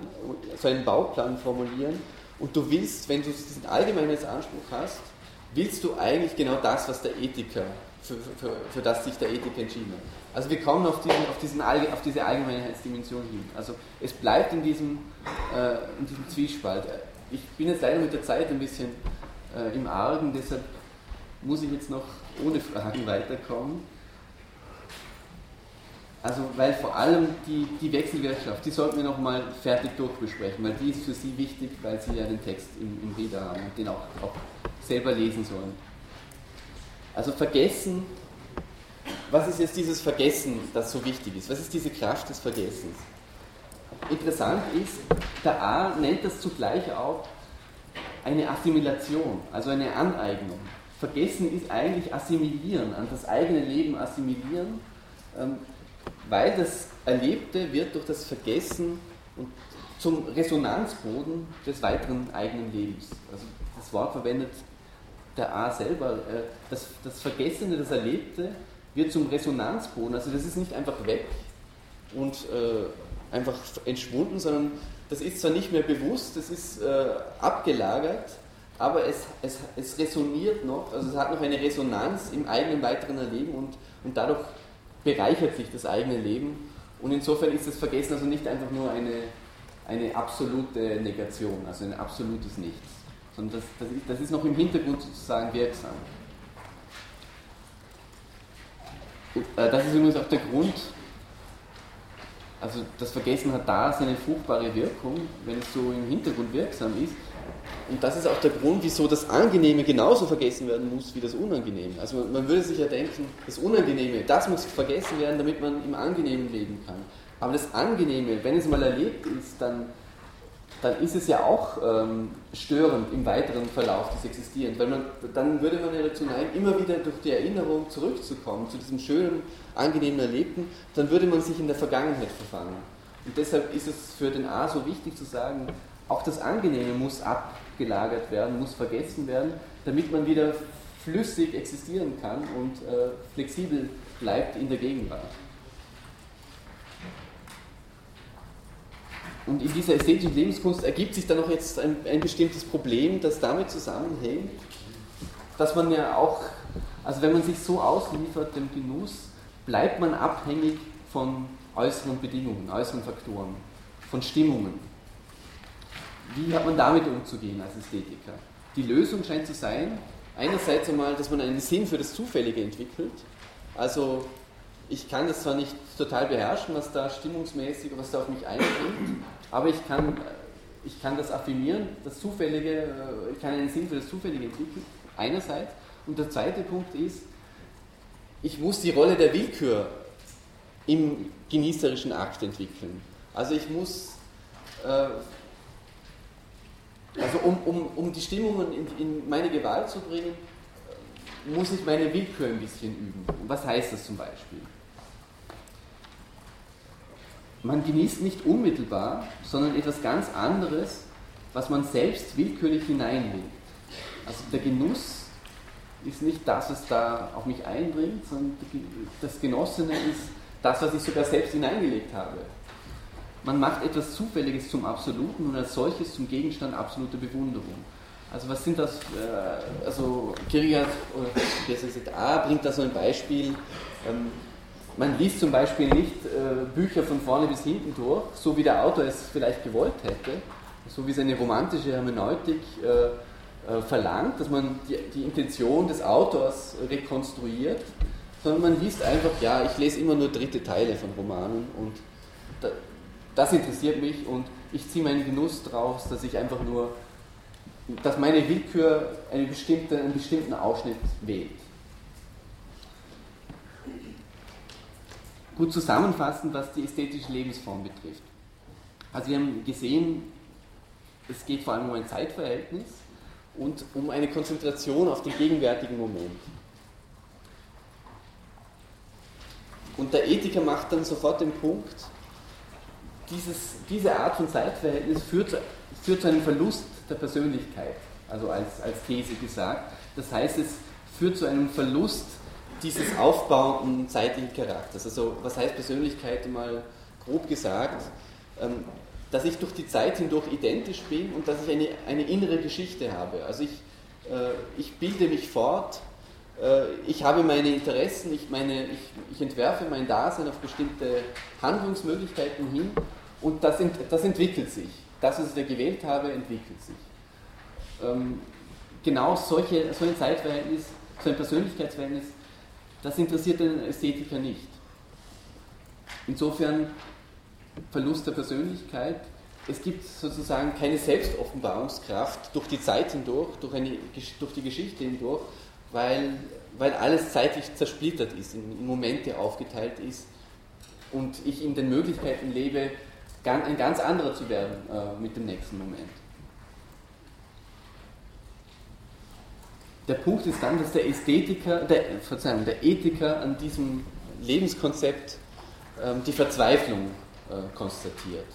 so einen Bauplan formulieren und du willst, wenn du diesen Allgemeinheitsanspruch hast, willst du eigentlich genau das, was der Ethiker, für, für, für das sich der Ethiker entschieden hat. Also wir kommen auf, diesen, auf, diesen, auf diese Allgemeinheitsdimension hin. Also es bleibt in diesem, äh, in diesem Zwiespalt. Ich bin jetzt leider mit der Zeit ein bisschen äh, im Argen, deshalb muss ich jetzt noch ohne Fragen weiterkommen. Also, weil vor allem die, die Wechselwirtschaft, die sollten wir nochmal fertig durchbesprechen, weil die ist für Sie wichtig, weil Sie ja den Text im, im Reader haben und den auch, auch selber lesen sollen. Also vergessen, was ist jetzt dieses Vergessen, das so wichtig ist? Was ist diese Kraft des Vergessens? Interessant ist, der A nennt das zugleich auch eine Assimilation, also eine Aneignung. Vergessen ist eigentlich assimilieren, an das eigene Leben assimilieren. Ähm, weil das Erlebte wird durch das Vergessen zum Resonanzboden des weiteren eigenen Lebens. Also das Wort verwendet der A selber. Äh, das, das Vergessene, das Erlebte wird zum Resonanzboden. Also das ist nicht einfach weg und äh, einfach entschwunden, sondern das ist zwar nicht mehr bewusst, das ist äh, abgelagert, aber es, es, es resoniert noch, also es hat noch eine Resonanz im eigenen weiteren Erleben und, und dadurch bereichert sich das eigene Leben. Und insofern ist das Vergessen also nicht einfach nur eine, eine absolute Negation, also ein absolutes Nichts, sondern das, das, ist, das ist noch im Hintergrund sozusagen wirksam. Und, äh, das ist übrigens auch der Grund, also das Vergessen hat da seine fruchtbare Wirkung, wenn es so im Hintergrund wirksam ist, und das ist auch der Grund, wieso das Angenehme genauso vergessen werden muss wie das Unangenehme. Also man, man würde sich ja denken, das Unangenehme, das muss vergessen werden, damit man im Angenehmen leben kann. Aber das Angenehme, wenn es mal erlebt ist, dann, dann ist es ja auch ähm, störend im weiteren Verlauf des Existierens. Weil man, dann würde man ja dazu neigen, immer wieder durch die Erinnerung zurückzukommen, zu diesem schönen, angenehmen Erlebten, dann würde man sich in der Vergangenheit verfangen. Und deshalb ist es für den A so wichtig zu sagen, auch das Angenehme muss abgelagert werden, muss vergessen werden, damit man wieder flüssig existieren kann und äh, flexibel bleibt in der Gegenwart. Und in dieser ästhetischen Lebenskunst ergibt sich dann noch jetzt ein, ein bestimmtes Problem, das damit zusammenhängt, dass man ja auch, also wenn man sich so ausliefert dem Genuss, bleibt man abhängig von äußeren Bedingungen, äußeren Faktoren, von Stimmungen. Wie hat man damit umzugehen als Ästhetiker? Die Lösung scheint zu sein, einerseits einmal, dass man einen Sinn für das Zufällige entwickelt. Also ich kann das zwar nicht total beherrschen, was da stimmungsmäßig, was da auf mich einbringt, aber ich kann, ich kann das affirmieren, das Zufällige, ich kann einen Sinn für das Zufällige entwickeln, einerseits. Und der zweite Punkt ist, ich muss die Rolle der Willkür im genießerischen Akt entwickeln. Also ich muss äh, also um, um, um die Stimmungen in, in meine Gewalt zu bringen, muss ich meine Willkür ein bisschen üben. was heißt das zum Beispiel? Man genießt nicht unmittelbar, sondern etwas ganz anderes, was man selbst willkürlich hineinlegt. Also der Genuss ist nicht das, was da auf mich eindringt, sondern das Genossene ist das, was ich sogar selbst hineingelegt habe man macht etwas Zufälliges zum Absoluten und als solches zum Gegenstand absoluter Bewunderung. Also was sind das, äh, also Kierkegaard, oder besser gesagt A, bringt da so ein Beispiel, ähm, man liest zum Beispiel nicht äh, Bücher von vorne bis hinten durch, so wie der Autor es vielleicht gewollt hätte, so wie seine romantische Hermeneutik äh, äh, verlangt, dass man die, die Intention des Autors rekonstruiert, sondern man liest einfach, ja, ich lese immer nur dritte Teile von Romanen und da, das interessiert mich und ich ziehe meinen Genuss daraus, dass ich einfach nur, dass meine Willkür eine bestimmte, einen bestimmten Ausschnitt wählt. Gut zusammenfassend, was die ästhetische Lebensform betrifft. Also wir haben gesehen, es geht vor allem um ein Zeitverhältnis und um eine Konzentration auf den gegenwärtigen Moment. Und der Ethiker macht dann sofort den Punkt, dieses, diese Art von Zeitverhältnis führt, führt zu einem Verlust der Persönlichkeit, also als, als These gesagt. Das heißt, es führt zu einem Verlust dieses aufbauenden zeitlichen Charakters. Also was heißt Persönlichkeit mal grob gesagt, ähm, dass ich durch die Zeit hindurch identisch bin und dass ich eine, eine innere Geschichte habe. Also ich, äh, ich bilde mich fort, äh, ich habe meine Interessen, ich, meine, ich, ich entwerfe mein Dasein auf bestimmte Handlungsmöglichkeiten hin und das, das entwickelt sich. Das, was ich da gewählt habe, entwickelt sich. Ähm, genau solche, so ein Zeitverhältnis, so ein Persönlichkeitsverhältnis, das interessiert den Ästhetiker nicht. Insofern Verlust der Persönlichkeit. Es gibt sozusagen keine Selbstoffenbarungskraft durch die Zeit hindurch, durch, eine, durch die Geschichte hindurch, weil, weil alles zeitlich zersplittert ist, in Momente aufgeteilt ist und ich in den Möglichkeiten lebe, ein ganz anderer zu werden äh, mit dem nächsten Moment. Der Punkt ist dann, dass der Ästhetiker, der, Verzeihung, der Ethiker an diesem Lebenskonzept ähm, die Verzweiflung äh, konstatiert.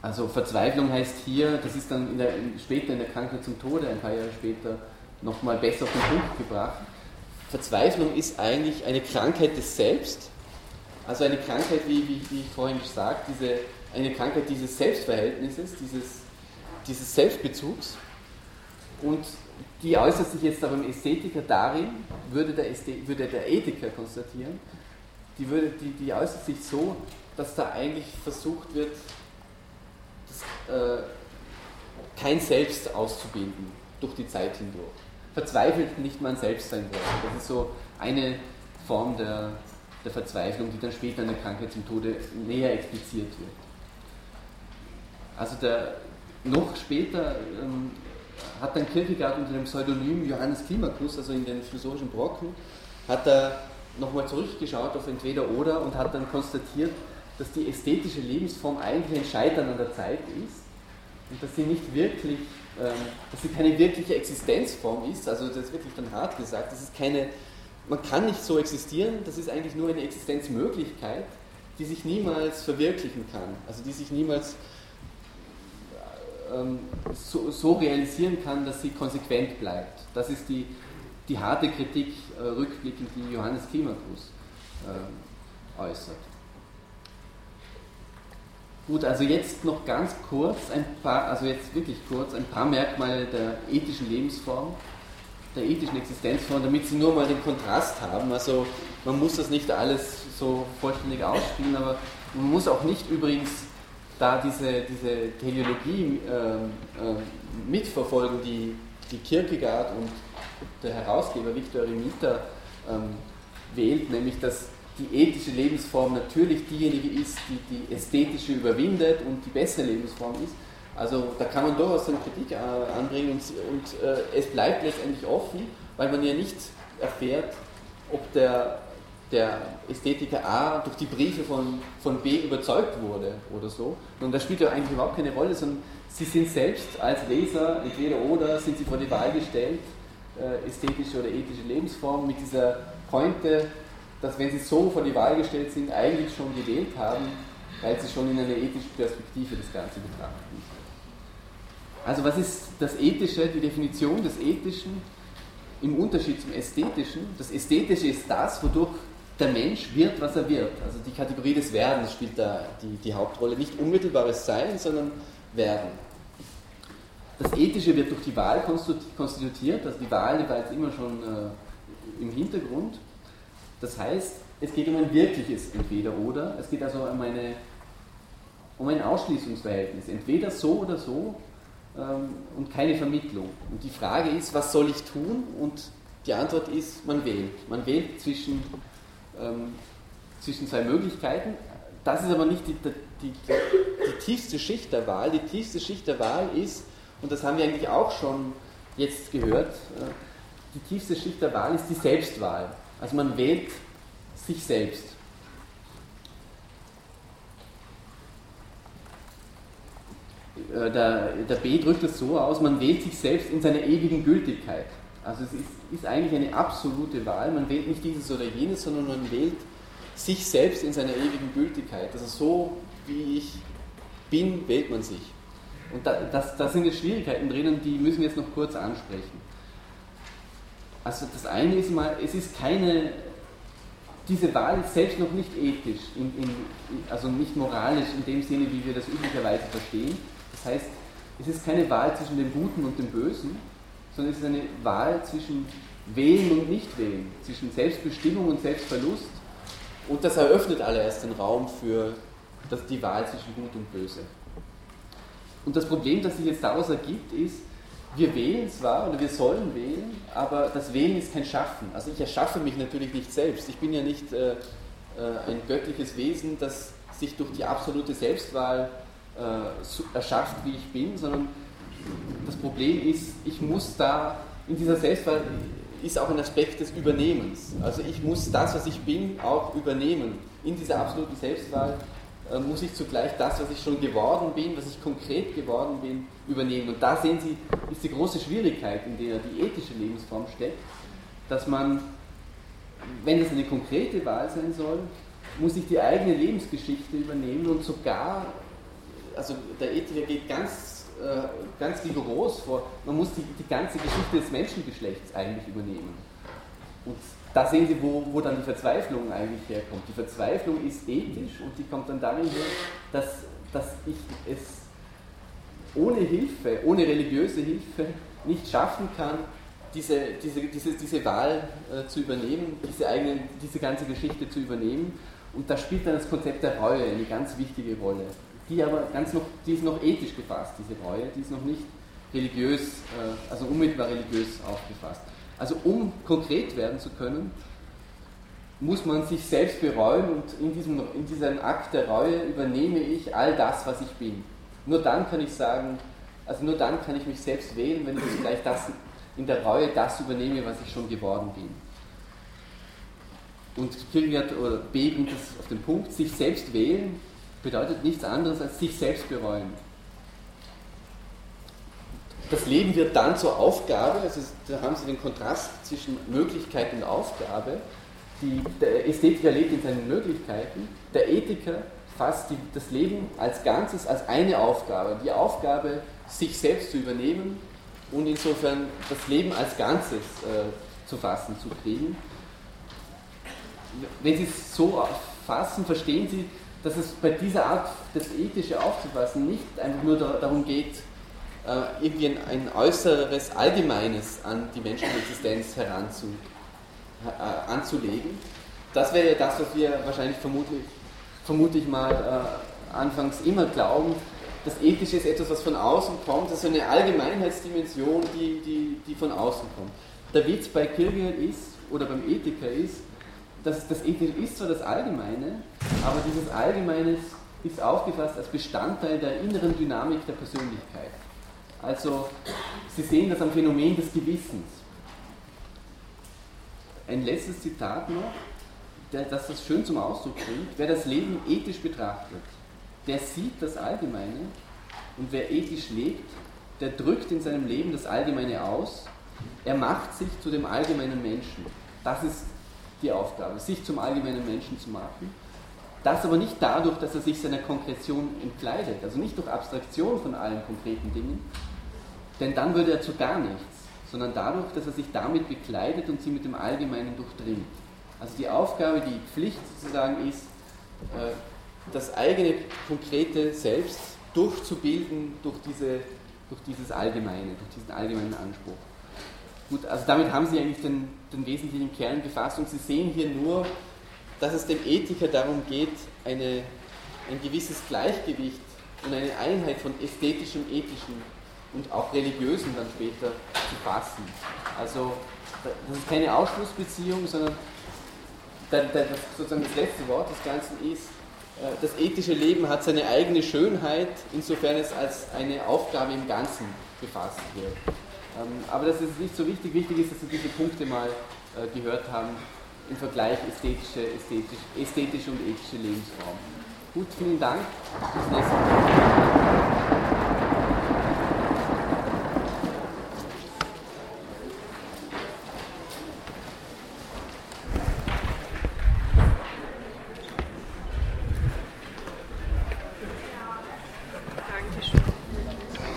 Also Verzweiflung heißt hier, das ist dann in der, später in der Krankheit zum Tode, ein paar Jahre später, nochmal besser auf den Punkt gebracht. Verzweiflung ist eigentlich eine Krankheit des Selbst, also eine Krankheit, wie, wie, wie ich vorhin gesagt, diese, eine Krankheit dieses Selbstverhältnisses, dieses, dieses Selbstbezugs. Und die äußert sich jetzt aber im Ästhetiker darin, würde der, Ästhet, würde der Ethiker konstatieren, die, würde, die, die äußert sich so, dass da eigentlich versucht wird, das, äh, kein Selbst auszubilden durch die Zeit hindurch. Verzweifelt nicht man selbst sein wollen. Das ist so eine Form der, der Verzweiflung, die dann später in der Krankheit zum Tode näher expliziert wird. Also der, noch später ähm, hat dann Kierkegaard unter dem Pseudonym Johannes Klimakus, also in den philosophischen Brocken, hat er nochmal zurückgeschaut auf entweder oder und hat dann konstatiert, dass die ästhetische Lebensform eigentlich ein Scheitern an der Zeit ist und dass sie nicht wirklich, ähm, dass sie keine wirkliche Existenzform ist, also das ist wirklich dann hart gesagt, das ist keine, man kann nicht so existieren, das ist eigentlich nur eine Existenzmöglichkeit, die sich niemals verwirklichen kann, also die sich niemals so, so, realisieren kann, dass sie konsequent bleibt. Das ist die, die harte Kritik äh, rückblickend, die Johannes Klimakus äh, äußert. Gut, also jetzt noch ganz kurz ein paar, also jetzt wirklich kurz, ein paar Merkmale der ethischen Lebensform, der ethischen Existenzform, damit Sie nur mal den Kontrast haben. Also man muss das nicht alles so vollständig ausspielen, aber man muss auch nicht übrigens da diese, diese Teleologie äh, äh, mitverfolgen, die, die Kierkegaard und der Herausgeber Viktor Remita ähm, wählt, nämlich dass die ethische Lebensform natürlich diejenige ist, die die ästhetische überwindet und die bessere Lebensform ist. Also da kann man durchaus eine Kritik äh, anbringen und, und äh, es bleibt letztendlich offen, weil man ja nicht erfährt, ob der, der Ästhetiker A durch die Briefe von, von B überzeugt wurde oder so. Und das spielt ja eigentlich überhaupt keine Rolle, sondern sie sind selbst als Leser, entweder oder, sind sie vor die Wahl gestellt, äh, ästhetische oder ethische Lebensform mit dieser Pointe, dass wenn sie so vor die Wahl gestellt sind, eigentlich schon gewählt haben, weil sie schon in einer ethischen Perspektive das Ganze betrachten. Also was ist das Ethische, die Definition des Ethischen im Unterschied zum Ästhetischen? Das Ästhetische ist das, wodurch der Mensch wird, was er wird. Also die Kategorie des Werdens spielt da die, die Hauptrolle. Nicht unmittelbares Sein, sondern Werden. Das Ethische wird durch die Wahl konstituiert, also die Wahl war jetzt immer schon äh, im Hintergrund. Das heißt, es geht um ein wirkliches Entweder-Oder, es geht also um, eine, um ein Ausschließungsverhältnis, entweder so oder so ähm, und keine Vermittlung. Und die Frage ist, was soll ich tun? Und die Antwort ist, man wählt. Man wählt zwischen, ähm, zwischen zwei Möglichkeiten. Das ist aber nicht die, die, die, tiefste Schicht der Wahl. Die tiefste Schicht der Wahl ist, und das haben wir eigentlich auch schon jetzt gehört, äh, die tiefste Schicht der Wahl ist die Selbstwahl. Also man wählt sich selbst. Äh, der, der B drückt es so aus, man wählt sich selbst in seiner ewigen Gültigkeit. Also es ist, ist eigentlich eine absolute Wahl. Man wählt nicht dieses oder jenes, sondern man wählt sich selbst in seiner ewigen Gültigkeit. Also so wie ich bin, wählt man sich. Und da, das, da sind jetzt Schwierigkeiten drinnen, die müssen wir jetzt noch kurz ansprechen. Also das eine ist mal, es ist keine, diese Wahl ist selbst noch nicht ethisch, in, in, also nicht moralisch in dem Sinne, wie wir das üblicherweise verstehen. Das heißt, es ist keine Wahl zwischen dem Guten und dem Bösen, sondern es ist eine Wahl zwischen Wählen und Nichtwählen, zwischen Selbstbestimmung und Selbstverlust. Und das eröffnet allererst den Raum für das, die Wahl zwischen Gut und Böse. Und das Problem, das sich jetzt daraus ergibt, ist, wir wählen zwar oder wir sollen wählen, aber das Wählen ist kein Schaffen. Also ich erschaffe mich natürlich nicht selbst. Ich bin ja nicht äh, äh, ein göttliches Wesen, das sich durch die absolute Selbstwahl äh, erschafft, wie ich bin, sondern das Problem ist, ich muss da in dieser Selbstwahl ist auch ein Aspekt des Übernehmens. Also ich muss das, was ich bin, auch übernehmen. In dieser absoluten Selbstwahl äh, muss ich zugleich das, was ich schon geworden bin, was ich konkret geworden bin, übernehmen. Und da sehen Sie, ist die große Schwierigkeit, in der die ethische Lebensform steckt, dass man, wenn es eine konkrete Wahl sein soll, muss ich die eigene Lebensgeschichte übernehmen und sogar, also der Ethiker geht ganz, äh, ganz rigoros vor, man muss die, die ganze Geschichte des Menschengeschlechts eigentlich übernehmen. Und da sehen Sie, wo, wo dann die Verzweiflung eigentlich herkommt. Die Verzweiflung ist ethisch und die kommt dann darin her, dass, dass ich es ohne Hilfe, ohne religiöse Hilfe nicht schaffen kann, diese, diese, diese, diese Wahl äh, zu übernehmen, diese, eigene, diese ganze Geschichte zu übernehmen. Und da spielt dann das Konzept der Reue eine ganz wichtige Rolle. Die aber ganz noch, die ist noch ethisch gefasst, diese Reue, die ist noch nicht religiös, äh, also unmittelbar religiös aufgefasst. Also um konkret werden zu können, muss man sich selbst bereuen und in diesem, in diesem Akt der Reue übernehme ich all das, was ich bin. Nur dann kann ich sagen, also nur dann kann ich mich selbst wählen, wenn ich vielleicht das, in der Reue das übernehme, was ich schon geworden bin. Und Kierkegaard oder B bringt es auf den Punkt, sich selbst wählen bedeutet nichts anderes als sich selbst bereuen das Leben wird dann zur Aufgabe, also da haben Sie den Kontrast zwischen Möglichkeit und Aufgabe. Die, der Ästhetiker lebt in seinen Möglichkeiten, der Ethiker fasst die, das Leben als Ganzes als eine Aufgabe. Die Aufgabe, sich selbst zu übernehmen und insofern das Leben als Ganzes äh, zu fassen, zu kriegen. Wenn Sie es so fassen, verstehen Sie, dass es bei dieser Art, das Ethische aufzufassen, nicht einfach nur darum geht, äh, irgendwie ein, ein, äußeres Allgemeines an die menschliche Existenz heranzu, äh, anzulegen. Das wäre ja das, was wir wahrscheinlich vermutlich, vermutlich mal äh, anfangs immer glauben. Das Ethische ist etwas, was von außen kommt, ist eine Allgemeinheitsdimension, die, die, die von außen kommt. Der Witz bei Kierkegaard ist, oder beim Ethiker ist, dass das Ethische ist zwar das Allgemeine, aber dieses Allgemeine ist aufgefasst als Bestandteil der inneren Dynamik der Persönlichkeit. Also Sie sehen das am Phänomen des Gewissens. Ein letztes Zitat noch, das das schön zum Ausdruck bringt. Wer das Leben ethisch betrachtet, der sieht das Allgemeine und wer ethisch lebt, der drückt in seinem Leben das Allgemeine aus, er macht sich zu dem allgemeinen Menschen. Das ist die Aufgabe, sich zum allgemeinen Menschen zu machen. Das aber nicht dadurch, dass er sich seiner Konkretion entkleidet, also nicht durch Abstraktion von allen konkreten Dingen, denn dann würde er zu gar nichts, sondern dadurch, dass er sich damit bekleidet und sie mit dem Allgemeinen durchdringt. Also die Aufgabe, die Pflicht sozusagen ist, äh, das eigene konkrete Selbst durchzubilden durch, diese, durch dieses Allgemeine, durch diesen allgemeinen Anspruch. Gut, also damit haben Sie eigentlich den, den wesentlichen Kern gefasst und Sie sehen hier nur, dass es dem Ethiker darum geht, eine, ein gewisses Gleichgewicht und eine Einheit von ästhetischem, ethischem und auch religiösen dann später zu fassen. Also das ist keine Ausschlussbeziehung, sondern der, der, sozusagen das letzte Wort des Ganzen ist, äh, das ethische Leben hat seine eigene Schönheit, insofern es als eine Aufgabe im Ganzen befasst wird. Ähm, aber das ist nicht so wichtig. Wichtig ist, dass Sie diese Punkte mal äh, gehört haben im Vergleich ästhetische, ästhetisch, ästhetische und ethische Lebensform. Gut, vielen Dank. Bis nächstes Mal.